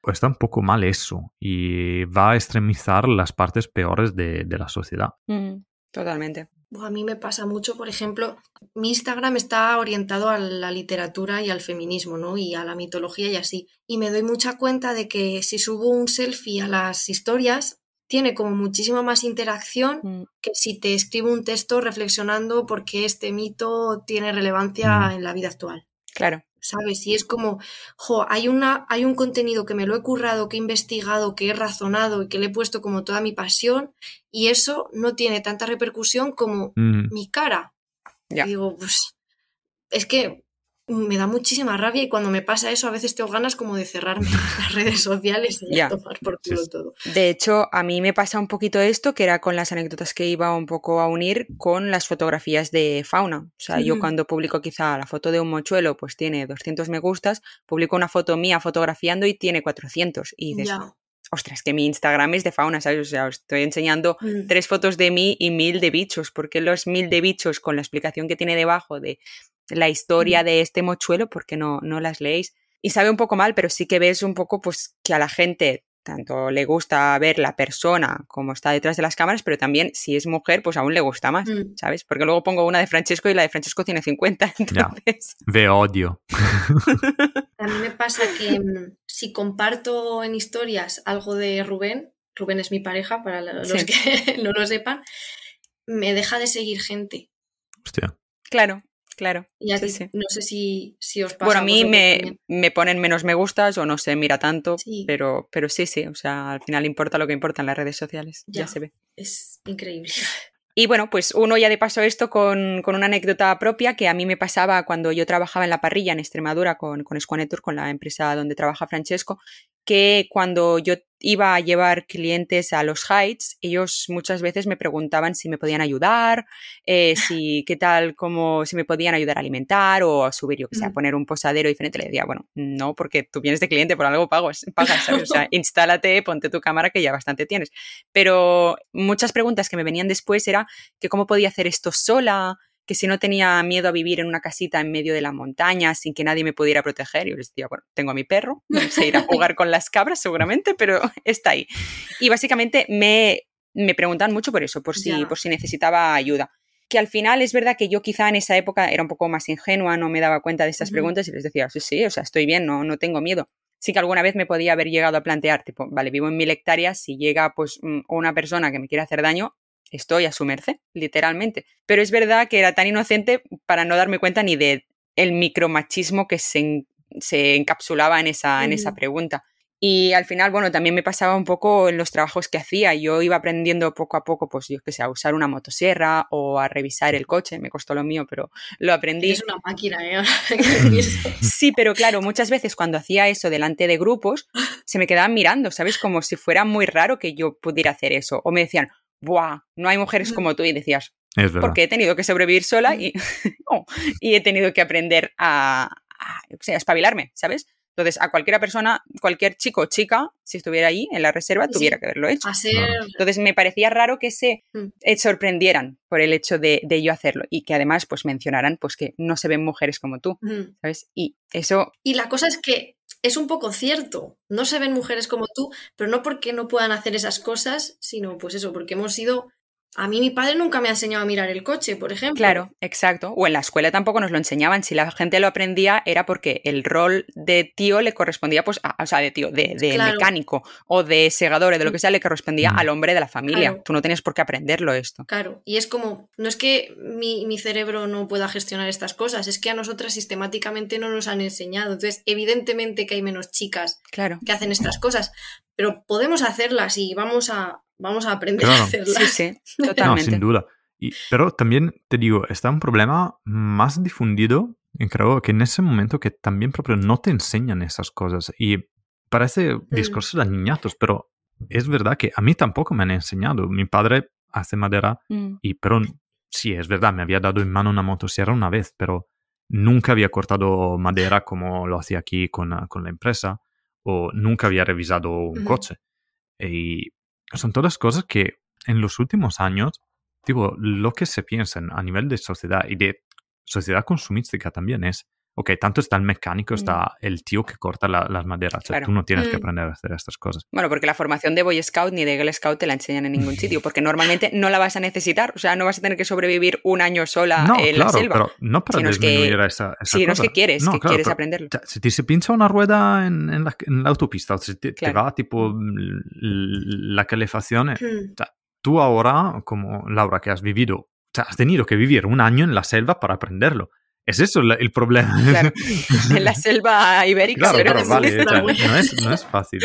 Pues está un poco mal eso y va a extremizar las partes peores de, la sociedad. Mm, totalmente. A mí me pasa mucho, por ejemplo, mi Instagram está orientado a la literatura y al feminismo, ¿no? Y a la mitología y así. Y me doy mucha cuenta de que si subo un selfie a las historias, tiene como muchísima más interacción mm. que si te escribo un texto reflexionando porque este mito tiene relevancia mm. en la vida actual. Claro. ¿Sabes? Y es como, jo, hay, una, hay un contenido que me lo he currado, que he investigado, que he razonado y que le he puesto como toda mi pasión y eso no tiene tanta repercusión como mm. mi cara. Digo, pues es que me da muchísima rabia y cuando me pasa eso a veces tengo ganas como de cerrarme las redes sociales y tomar por culo todo. De hecho, a mí me pasa un poquito esto, que era con las anécdotas que iba un poco a unir con las fotografías de fauna. O sea, yo cuando publico quizá la foto de un mochuelo, pues tiene 200 me gustas, publico una foto mía fotografiando y tiene 400. Y dices, ostras, que mi Instagram es de fauna, ¿sabes? O sea, os estoy enseñando mm. tres fotos de mí y mil de bichos, porque los mil de bichos con la explicación que tiene debajo de la historia de este mochuelo, porque no, no las leéis. Y sabe un poco mal, pero sí que ves un poco pues que a la gente tanto le gusta ver la persona como está detrás de las cámaras, pero también si es mujer, pues aún le gusta más, mm. ¿sabes? Porque luego pongo una de Francesco y la de Francesco tiene 50, entonces... ve odio. A mí me pasa que mm, si comparto en historias algo de Rubén, Rubén es mi pareja, para los que no lo sepan, me deja de seguir gente. Hostia. Claro, Claro. Y no sé si, os pasa. Bueno, a mí me, me, ponen menos me gustas o no sé, mira tanto, Pero, pero sí, sí, o sea, al final importa lo que importa en las redes sociales, ya, se ve. Es increíble. Y bueno, pues uno ya de paso esto con, con, una anécdota propia que a mí me pasaba cuando yo trabajaba en la parrilla en Extremadura con, con Squanetur, con la empresa donde trabaja Francesco, que cuando yo iba a llevar clientes a los Heights, ellos muchas veces me preguntaban si me podían ayudar, eh, si qué tal, como si me podían ayudar a alimentar o a subir, yo que sé, a poner un posadero diferente. Le decía, bueno, no, porque tú vienes de cliente, por algo pagas, pagas ¿sabes? O sea, instálate, ponte tu cámara que ya bastante tienes. Pero muchas preguntas que me venían después era que cómo podía hacer esto sola, que si no tenía miedo a vivir en una casita en medio de la montaña sin que nadie me pudiera proteger. Y yo les decía, bueno, tengo a mi perro, no sé ir a jugar con las cabras seguramente, pero está ahí. Y básicamente me, me preguntan mucho por eso, por si, por si necesitaba ayuda. Que al final es verdad que yo quizá en esa época era un poco más ingenua, no me daba cuenta de estas preguntas y les decía, sí, sí, o sea, estoy bien, no, no tengo miedo sí que alguna vez me podía haber llegado a plantear, tipo, vale, vivo en mil hectáreas, si llega pues una persona que me quiere hacer daño, estoy a su merced, literalmente. Pero es verdad que era tan inocente para no darme cuenta ni de el micromachismo que se, se encapsulaba en esa, en esa pregunta. Y al final, bueno, también me pasaba un poco en los trabajos que hacía. Yo iba aprendiendo poco a poco, pues yo que sé, a usar una motosierra o a revisar el coche. Me costó lo mío, pero lo aprendí. Es una máquina, ¿eh? sí, pero claro, muchas veces cuando hacía eso delante de grupos, se me quedaban mirando, ¿sabes? Como si fuera muy raro que yo pudiera hacer eso. O me decían, ¡buah! No hay mujeres como tú. Y decías, porque he tenido que sobrevivir sola y, y he tenido que aprender a, a, espabilarme, ¿sabes? Entonces, a cualquiera persona, cualquier chico o chica, si estuviera ahí en la reserva, tuviera que haberlo hecho. Entonces, me parecía raro que se mm. eh, sorprendieran por el hecho de, de, yo hacerlo y que además, pues, mencionaran pues, que no se ven mujeres como tú, mm. ¿sabes? Y eso... Y la cosa es que es un poco cierto. No se ven mujeres como tú, pero no porque no puedan hacer esas cosas, sino pues eso, porque hemos sido a mí mi padre nunca me ha enseñado a mirar el coche, por ejemplo. Claro, exacto. O en la escuela tampoco nos lo enseñaban. Si la gente lo aprendía era porque el rol de tío le correspondía, pues, a, o sea, de tío, de, mecánico o de segador, de lo que sea, le correspondía mm. al hombre de la familia. Tú no tenías por qué aprenderlo esto. Claro, y es como, no es que mi, mi cerebro no pueda gestionar estas cosas, es que a nosotras sistemáticamente no nos han enseñado. Entonces, evidentemente que hay menos chicas claro. que hacen estas cosas, pero podemos hacerlas y vamos a, vamos a aprender a hacerla. Sí, sí, totalmente. No, sin duda. Y, pero también te digo, está un problema más difundido, y creo que en ese momento que también propio no te enseñan esas cosas. Y parece mm. discurso de niñatos, pero es verdad que a mí tampoco me han enseñado. Mi padre hace madera, mm. y pero sí, es verdad, me había dado en mano una motosierra una vez, pero nunca había cortado madera como lo hacía aquí con, con la empresa, o nunca había revisado un coche. Y son todas cosas que en los últimos años, digo, lo que se piensa a nivel de sociedad y de sociedad consumística también es Ok, tanto está el mecánico, está mm. el tío que corta las maderas. tú no tienes que mm. aprender a hacer estas cosas. Bueno, porque la formación de Boy Scout ni de Girl Scout te la enseñan en ningún sitio, porque normalmente no la vas a necesitar. O sea, no vas a tener que sobrevivir un año sola en la selva. Pero no para disminuir esa, esa Si no es que quieres, que quieres aprenderlo. Si te se pincha una rueda en, la, autopista, o si te, va tipo la calefacción, eh, hmm. tú ahora, como Laura, que has vivido, has tenido que vivir un año en la selva para aprenderlo. Es eso el problema. Claro. En la selva ibérica. Claro, pero vale, no, es, no, es, fácil.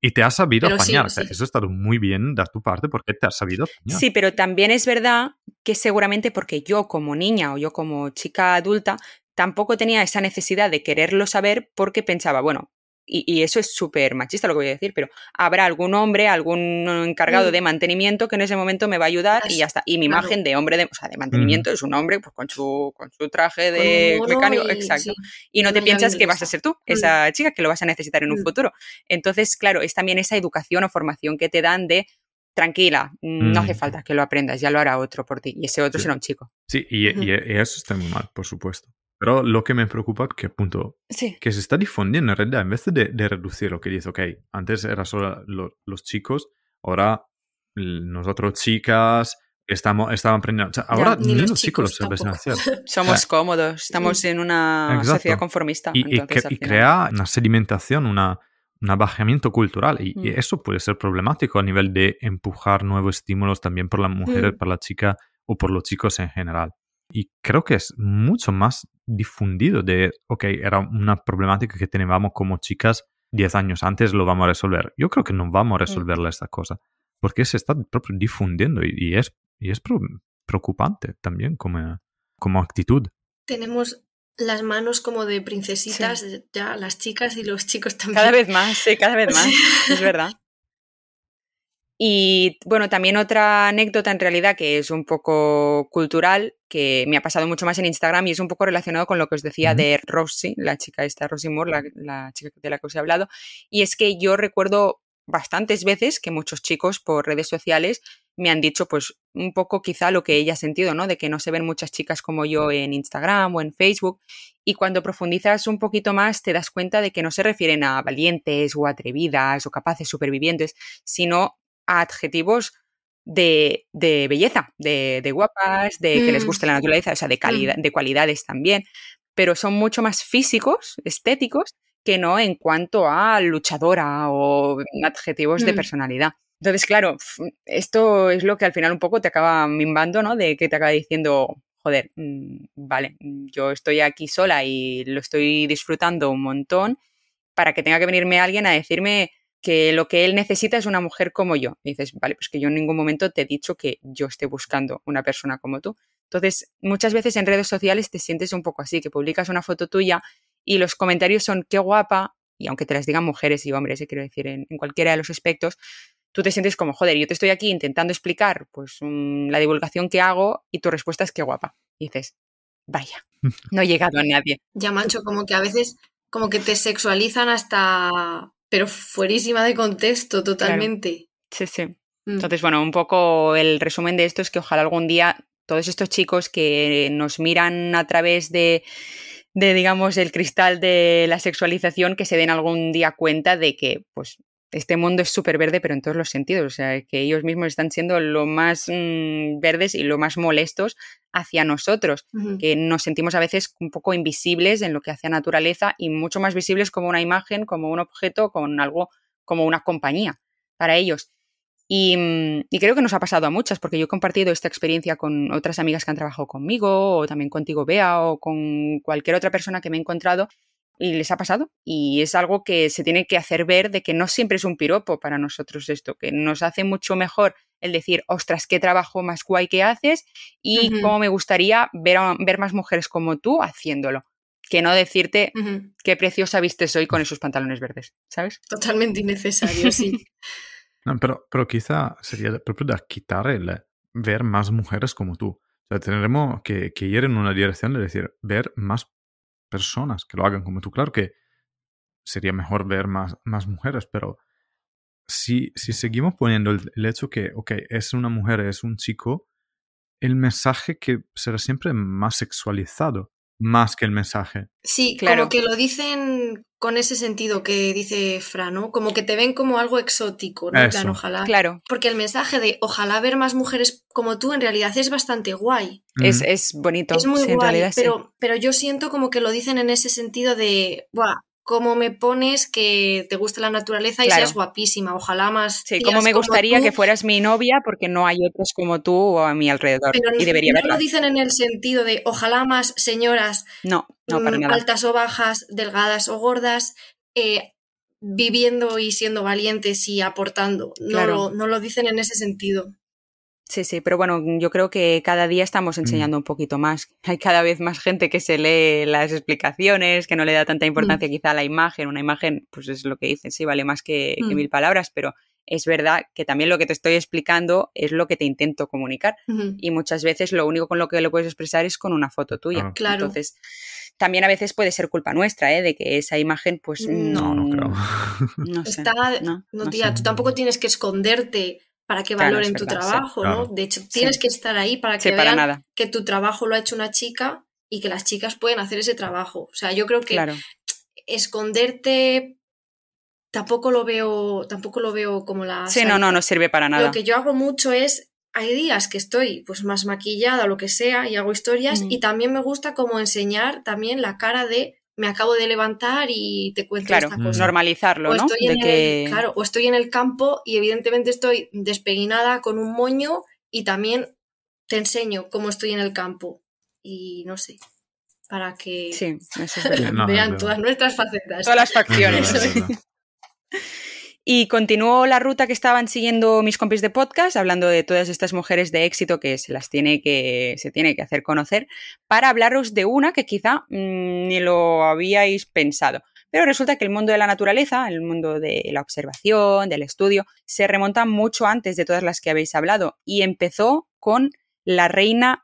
Y te has sabido apañar. Eso ha estado muy bien de tu parte porque te has sabido apañar. Sí, pero también es verdad que seguramente porque yo como niña o yo como chica adulta tampoco tenía esa necesidad de quererlo saber porque pensaba, bueno, y, eso es súper machista lo que voy a decir, pero habrá algún hombre, algún encargado mm. de mantenimiento que en ese momento me va a ayudar y ya está. Y mi imagen de hombre de, o sea, de mantenimiento es un hombre pues, con, su, con su traje de mecánico, exacto. Y no te piensas que vas a ser tú, mm. esa chica, que lo vas a necesitar en un mm. futuro. Entonces, claro, es también esa educación o formación que te dan de tranquila, no hace falta que lo aprendas, ya lo hará otro por ti. Y ese otro será un chico. Sí, y, y, eso está muy mal, por supuesto. Pero lo que me preocupa es que, punto, que se está difundiendo en realidad, en vez de, de reducir lo que dice, ok, antes era solo los chicos, ahora nosotros chicas estamos, estaban aprendiendo. ahora ni, los, chicos, lo saben hacer. Somos cómodos, estamos en una sociedad conformista. Y, crea una sedimentación, una, un bajamiento cultural. Y, mm. eso puede ser problemático a nivel de empujar nuevos estímulos también por las mujeres, mm. por la chica o por los chicos en general. Y creo que es mucho más difundido de, ok, era una problemática que teníamos como chicas 10 años antes, lo vamos a resolver. Yo creo que no vamos a resolverla esta cosa, porque se está propio difundiendo y, es, y es preocupante también como, como actitud. Tenemos las manos como de princesitas, ya las chicas y los chicos también. Cada vez más, sí, cada vez más, es verdad. Y bueno, también otra anécdota en realidad que es un poco cultural, que me ha pasado mucho más en Instagram y es un poco relacionado con lo que os decía de Rosy, la chica esta, Rosy Moore, la, la, chica de la que os he hablado. Y es que yo recuerdo bastantes veces que muchos chicos por redes sociales me han dicho pues un poco quizá lo que ella ha sentido, ¿no? De que no se ven muchas chicas como yo en Instagram o en Facebook y cuando profundizas un poquito más te das cuenta de que no se refieren a valientes o atrevidas o capaces supervivientes, sino adjetivos de, belleza, de, guapas, de que les guste la mm. naturaleza, o sea, de, calidad, mm. de cualidades también, pero son mucho más físicos, estéticos, que no en cuanto a luchadora o adjetivos de mm. personalidad. Entonces, claro, esto es lo que al final un poco te acaba mimbando, ¿no? De que te acaba diciendo, joder, vale, yo estoy aquí sola y lo estoy disfrutando un montón para que tenga que venirme alguien a decirme que lo que él necesita es una mujer como yo. Y dices, vale, pues que yo en ningún momento te he dicho que yo esté buscando una persona como tú. Entonces, muchas veces en redes sociales te sientes un poco así, que publicas una foto tuya y los comentarios son qué guapa, y aunque te las digan mujeres y hombres, eh, quiero decir, en, cualquiera de los aspectos, tú te sientes como, joder, yo te estoy aquí intentando explicar pues la divulgación que hago y tu respuesta es qué guapa. Y dices, vaya, no he llegado a nadie. Ya, mancho, como que a veces como que te sexualizan hasta pero fuerísima de contexto totalmente. Sí, sí. Mm. Entonces, bueno, un poco el resumen de esto es que ojalá algún día todos estos chicos que nos miran a través de, de digamos, el cristal de la sexualización, que se den algún día cuenta de que, pues, este mundo es súper verde, pero en todos los sentidos. O sea, que ellos mismos están siendo lo más mm, verdes y lo más molestos hacia nosotros, que nos sentimos a veces un poco invisibles en lo que hace a naturaleza y mucho más visibles como una imagen, como un objeto, con algo, como una compañía para ellos. Y, mm, y, creo que nos ha pasado a muchas, porque yo he compartido esta experiencia con otras amigas que han trabajado conmigo, o también contigo, Bea, o con cualquier otra persona que me he encontrado, y les ha pasado. Y es algo que se tiene que hacer ver de que no siempre es un piropo para nosotros esto, que nos hace mucho mejor el decir, ostras, qué trabajo más guay que haces y cómo me gustaría ver, ver más mujeres como tú haciéndolo. Que no decirte qué preciosa viste hoy con esos pantalones verdes, ¿sabes? Totalmente innecesario, sí. pero, pero quizá sería propio de quitar el ver más mujeres como tú. O sea, tendremos que, que ir en una dirección de decir, ver más personas que lo hagan como tú. Claro que sería mejor ver más, más mujeres, pero si, si seguimos poniendo el, hecho que, ok, es una mujer, es un chico, el mensaje que será siempre más sexualizado, más que el mensaje. Sí, claro. como que lo dicen con ese sentido que dice Fra, ¿no? Como que te ven como algo exótico, ¿no? ojalá. Claro. Porque el mensaje de ojalá ver más mujeres como tú en realidad es bastante guay. Es, es, bonito. Es muy guay, pero, pero yo siento como que lo dicen en ese sentido de, Buah, cómo me pones que te gusta la naturaleza y seas guapísima. Ojalá más. Sí, como me gustaría que fueras mi novia porque no hay otros como tú a mi alrededor. y debería no lo dicen en el sentido de ojalá más señoras no, no para mm, altas o bajas, delgadas o gordas, eh, viviendo y siendo valientes y aportando. No, no lo dicen en ese sentido. Sí, sí, pero bueno, yo creo que cada día estamos enseñando un poquito más. Hay cada vez más gente que se lee las explicaciones, que no le da tanta importancia quizá a la imagen. Una imagen, pues es lo que dicen, sí, vale más que, mil palabras, pero es verdad que también lo que te estoy explicando es lo que te intento comunicar. Y muchas veces lo único con lo que lo puedes expresar es con una foto tuya. Ah. Claro. Entonces, también a veces puede ser culpa nuestra, ¿eh? De que esa imagen, pues. No, no creo. No sé. no, tía, tú tampoco tienes que esconderte para que valoren tu trabajo, ¿no? De hecho, tienes que estar ahí para que vean que tu trabajo lo ha hecho una chica y que las chicas pueden hacer ese trabajo. O sea, yo creo que esconderte tampoco lo veo, tampoco lo veo como la. Sí, no, no, no sirve para nada. Lo que yo hago mucho es. Hay días que estoy pues más maquillada o lo que sea y hago historias y también me gusta como enseñar también la cara de me acabo de levantar y te cuento esta cosa. normalizarlo, o Estoy en el, claro, o estoy en el campo y evidentemente estoy despeinada con un moño y también te enseño cómo estoy en el campo. Y no sé, para que vean todas nuestras facetas. Todas las facciones. Y continuó la ruta que estaban siguiendo mis compis de podcast, hablando de todas estas mujeres de éxito que se las tiene que, se tiene que hacer conocer, para hablaros de una que quizá mm, ni lo habíais pensado. Pero resulta que el mundo de la naturaleza, el mundo de la observación, del estudio, se remonta mucho antes de todas las que habéis hablado y empezó con la reina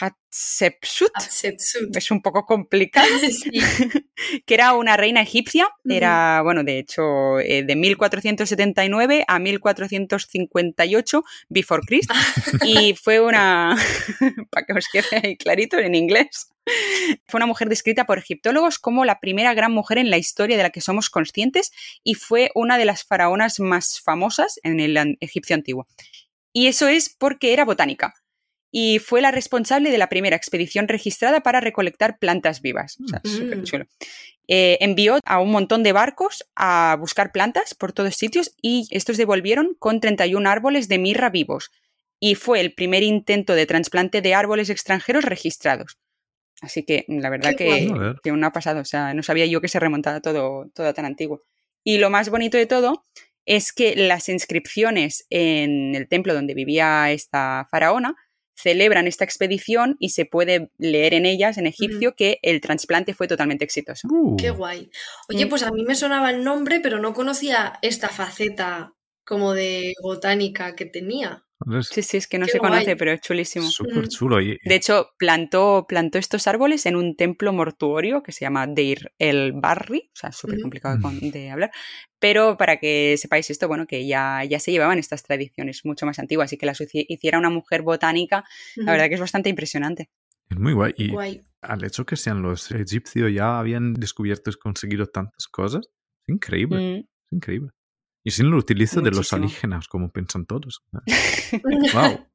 Hatshepsut, Hatshepsut, es un poco complicado, que era una reina egipcia, era, bueno, de hecho, eh, de 1479 a 1458 before Christ, y fue una, para que os quede ahí clarito en inglés, fue una mujer descrita por egiptólogos como la primera gran mujer en la historia de la que somos conscientes y fue una de las faraonas más famosas en el egipcio antiguo. Y eso es porque era botánica y fue la responsable de la primera expedición registrada para recolectar plantas vivas. O sea, súper chulo. Eh, envió a un montón de barcos a buscar plantas por todos sitios y estos devolvieron con 31 árboles de mirra vivos. Y fue el primer intento de trasplante de árboles extranjeros registrados. Así que la verdad que, que no ha pasado. O sea, no sabía yo que se remontaba todo, todo tan antiguo. Y lo más bonito de todo es que las inscripciones en el templo donde vivía esta faraona celebran esta expedición y se puede leer en ellas, en egipcio, que el trasplante fue totalmente exitoso. Qué guay. Oye, pues a mí me sonaba el nombre, pero no conocía esta faceta como de botánica que tenía. Sí, sí, es que no se conoce, pero es chulísimo. Súper chulo. De hecho, plantó, plantó estos árboles en un templo mortuorio que se llama Deir el Barri, o sea, súper complicado de hablar, pero para que sepáis esto, bueno, que ya, ya se llevaban estas tradiciones mucho más antiguas y que las hiciera una mujer botánica, la verdad que es bastante impresionante. Es muy guay. Y al hecho que sean los egipcios ya habían descubierto y conseguido tantas cosas, es increíble. Mm. Es increíble. Y sin lo utilizo de los alienígenas, como piensan todos. ¡Wow!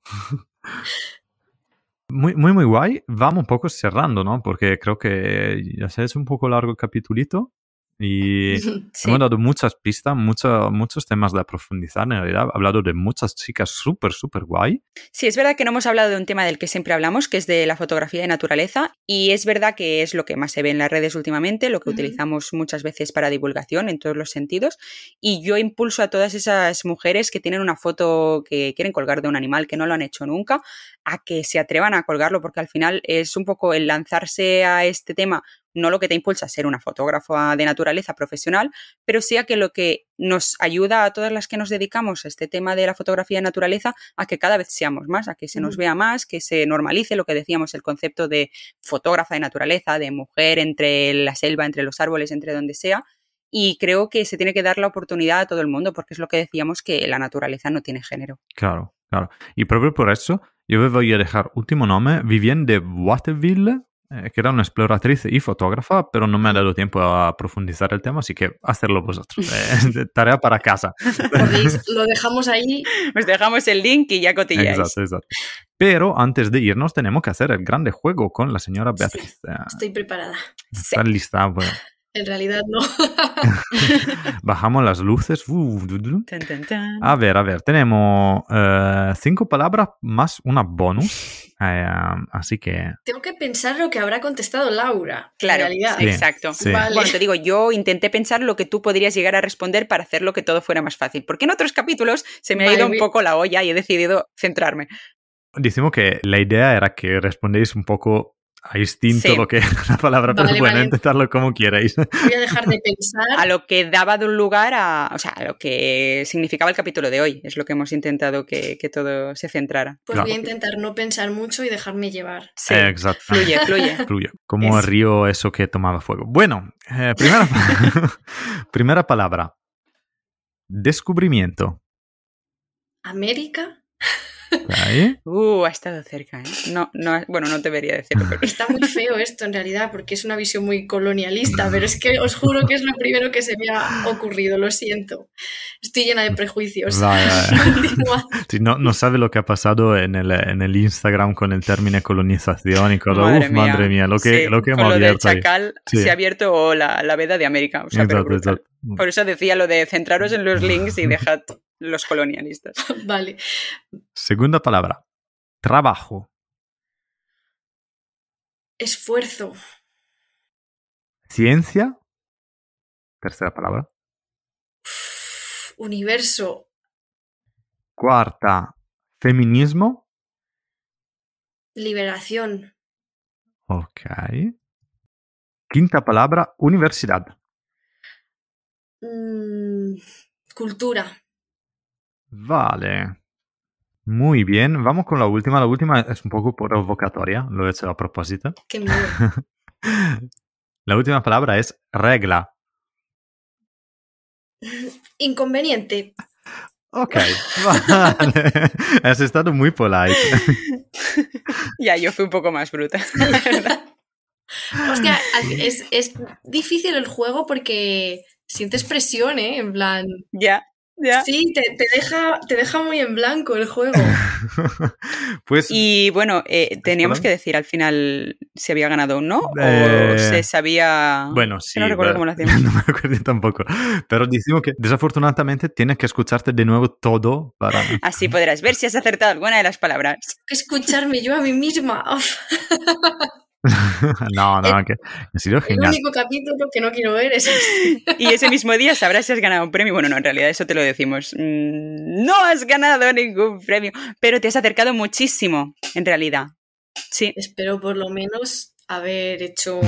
Muy, muy, muy guay. Vamos un poco cerrando, ¿no? Porque creo que ya se ha hecho un poco largo el capitulito. Y hemos dado muchas pistas, muchos temas de profundizar. En realidad, he hablado de muchas chicas súper, súper guay. Sí, es verdad que no hemos hablado de un tema del que siempre hablamos, que es de la fotografía de naturaleza. Y es verdad que es lo que más se ve en las redes últimamente, lo que utilizamos muchas veces para divulgación en todos los sentidos. Y yo impulso a todas esas mujeres que tienen una foto que quieren colgar de un animal que no lo han hecho nunca, a que se atrevan a colgarlo, porque al final es un poco el lanzarse a este tema no lo que te impulsa a ser una fotógrafa de naturaleza profesional, pero sí a que lo que nos ayuda a todas las que nos dedicamos a este tema de la fotografía de naturaleza a que cada vez seamos más, a que se nos vea más, que se normalice lo que decíamos, el concepto de fotógrafa de naturaleza, de mujer entre la selva, entre los árboles, entre donde sea. Y creo que se tiene que dar la oportunidad a todo el mundo, porque es lo que decíamos que la naturaleza no tiene género. Claro, claro. Y proprio por eso, yo voy a dejar último nombre, Vivienne de Waterville, eh, que era una exploratriz y fotógrafa, pero no me ha dado tiempo a profundizar el tema, así que hacerlo vosotros. Eh, tarea para casa. lo dejamos ahí. Os dejamos el link y ya cotilláis. Exacto, exacto. Pero antes de irnos tenemos que hacer el grande juego con la señora Beatriz. Eh, estoy preparada. Está lista. Bueno. En realidad no. Bajamos las luces. Uh, a ver, a ver, tenemos eh, cinco palabras más una bonus. Eh, así que... Tengo que pensar lo que habrá contestado Laura. Claro, exacto. Bueno, te digo, yo intenté pensar lo que tú podrías llegar a responder para hacer lo que todo fuera más fácil. Porque en otros capítulos se me ha ido un poco la olla y he decidido centrarme. Decimos que la idea era que respondéis un poco a instinto lo que es la palabra, pero bueno, intentarlo como queráis. Voy a dejar de pensar. A lo que daba de un lugar a, o sea, a lo que significaba el capítulo de hoy. Es lo que hemos intentado que, que todo se centrara. Pues voy a intentar no pensar mucho y dejarme llevar. Sí, exacto. Fluye, fluye. fluye. Como el río eso que tomaba fuego. Bueno, eh, primera, primera palabra. Descubrimiento. América. Uh, ha estado cerca, ¿eh? No, no, bueno, no debería decirlo. Está muy feo esto en realidad, porque es una visión muy colonialista, pero es que os juro que es lo primero que se me ha ocurrido, lo siento. Estoy llena de prejuicios. no, no sabe lo que ha pasado en el, en el Instagram con el término colonización y cosas. Madre, mía. madre mía, lo que, lo que hemos abierto. Chacal se ha abierto la, la veda de América. Por eso decía lo de centraros en los links y dejad los colonialistas. vale. Segunda palabra. Trabajo. Esfuerzo. Ciencia. Tercera palabra. universo. Cuarta, feminismo. Liberación. Ok. Quinta palabra, universidad. Mm, cultura. Vale. Muy bien, vamos con la última. La última es un poco provocatoria, lo he hecho a propósito. Qué miedo. La última palabra es regla. Inconveniente. Ok, vale. Has estado muy polite. Ya, yo fui un poco más bruta, la verdad. Hostia, es, es difícil el juego porque sientes presión, ¿eh? En plan. Ya, ya. Sí, te, te deja, te deja muy en blanco el juego. Pues Y bueno, eh, teníamos que decir al final si había ganado o no, Eh, o se sabía... Bueno, sí. no recuerdo cómo lo hacíamos. No me acuerdo tampoco. Pero decimos que desafortunadamente tienes que escucharte de nuevo todo para... Así podrás ver si has acertado alguna de las palabras. Escucharme yo a mí misma. No, no, que ha sido el genial. único capítulo que no quiero ver es este. Y ese mismo día sabrás si has ganado un premio. Bueno, no, en realidad eso te lo decimos. Mm, No has ganado ningún premio, pero te has acercado muchísimo, en realidad. Sí, Espero por lo menos haber hecho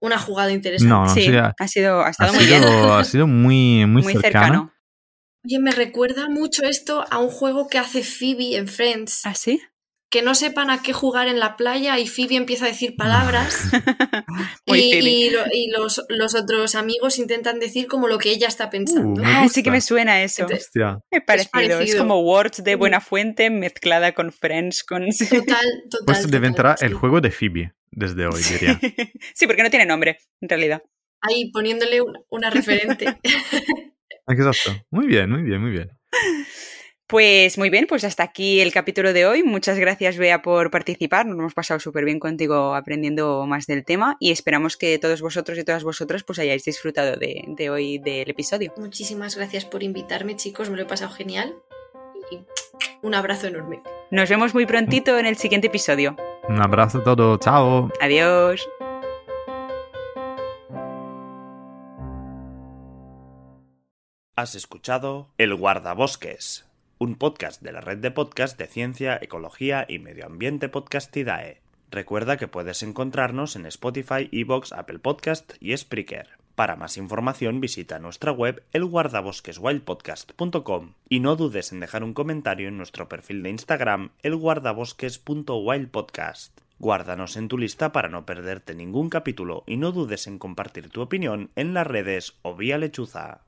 una jugada interesante. No, no, sí, ha, sido, ha ha estado muy bien, sido, ha sido muy, muy, muy cercano. cercano. Oye, me recuerda mucho esto a un juego que hace Phoebe en Friends. ¿Ah, sí? Que no sepan a qué jugar en la playa y Phoebe empieza a decir palabras y, y lo- y los, los otros amigos intentan decir como lo que ella está pensando. Uh, Ah, sí que me suena eso. Entonces, Hostia. Es parecido. Es, parecido. como Words de Buena Fuente mezclada con Friends, con... Total, total. Pues total, entrar el sí. juego de Phoebe desde hoy, diría. sí, porque no tiene nombre, en realidad. Ahí poniéndole una, una referente. Exacto. Muy bien, muy bien, muy bien. Pues muy bien, pues hasta aquí el capítulo de hoy. Muchas gracias, Bea, por participar. Nos hemos pasado súper bien contigo aprendiendo más del tema y esperamos que todos vosotros y todas vosotras pues hayáis disfrutado de, de hoy del episodio. Muchísimas gracias por invitarme, chicos. Me lo he pasado genial. Y un abrazo enorme. Nos vemos muy prontito en el siguiente episodio. Un abrazo a todos. Chao. Adiós. Has escuchado El Guardabosques, un podcast de la red de podcast de ciencia, ecología y medio ambiente Podcastidae. Recuerda que puedes encontrarnos en Spotify, Evox, Apple Podcast y Spreaker. Para más información visita nuestra web elguardabosqueswildpodcast.com y no dudes en dejar un comentario en nuestro perfil de Instagram elguardabosques.wildpodcast. Guárdanos en tu lista para no perderte ningún capítulo y no dudes en compartir tu opinión en las redes o vía lechuza.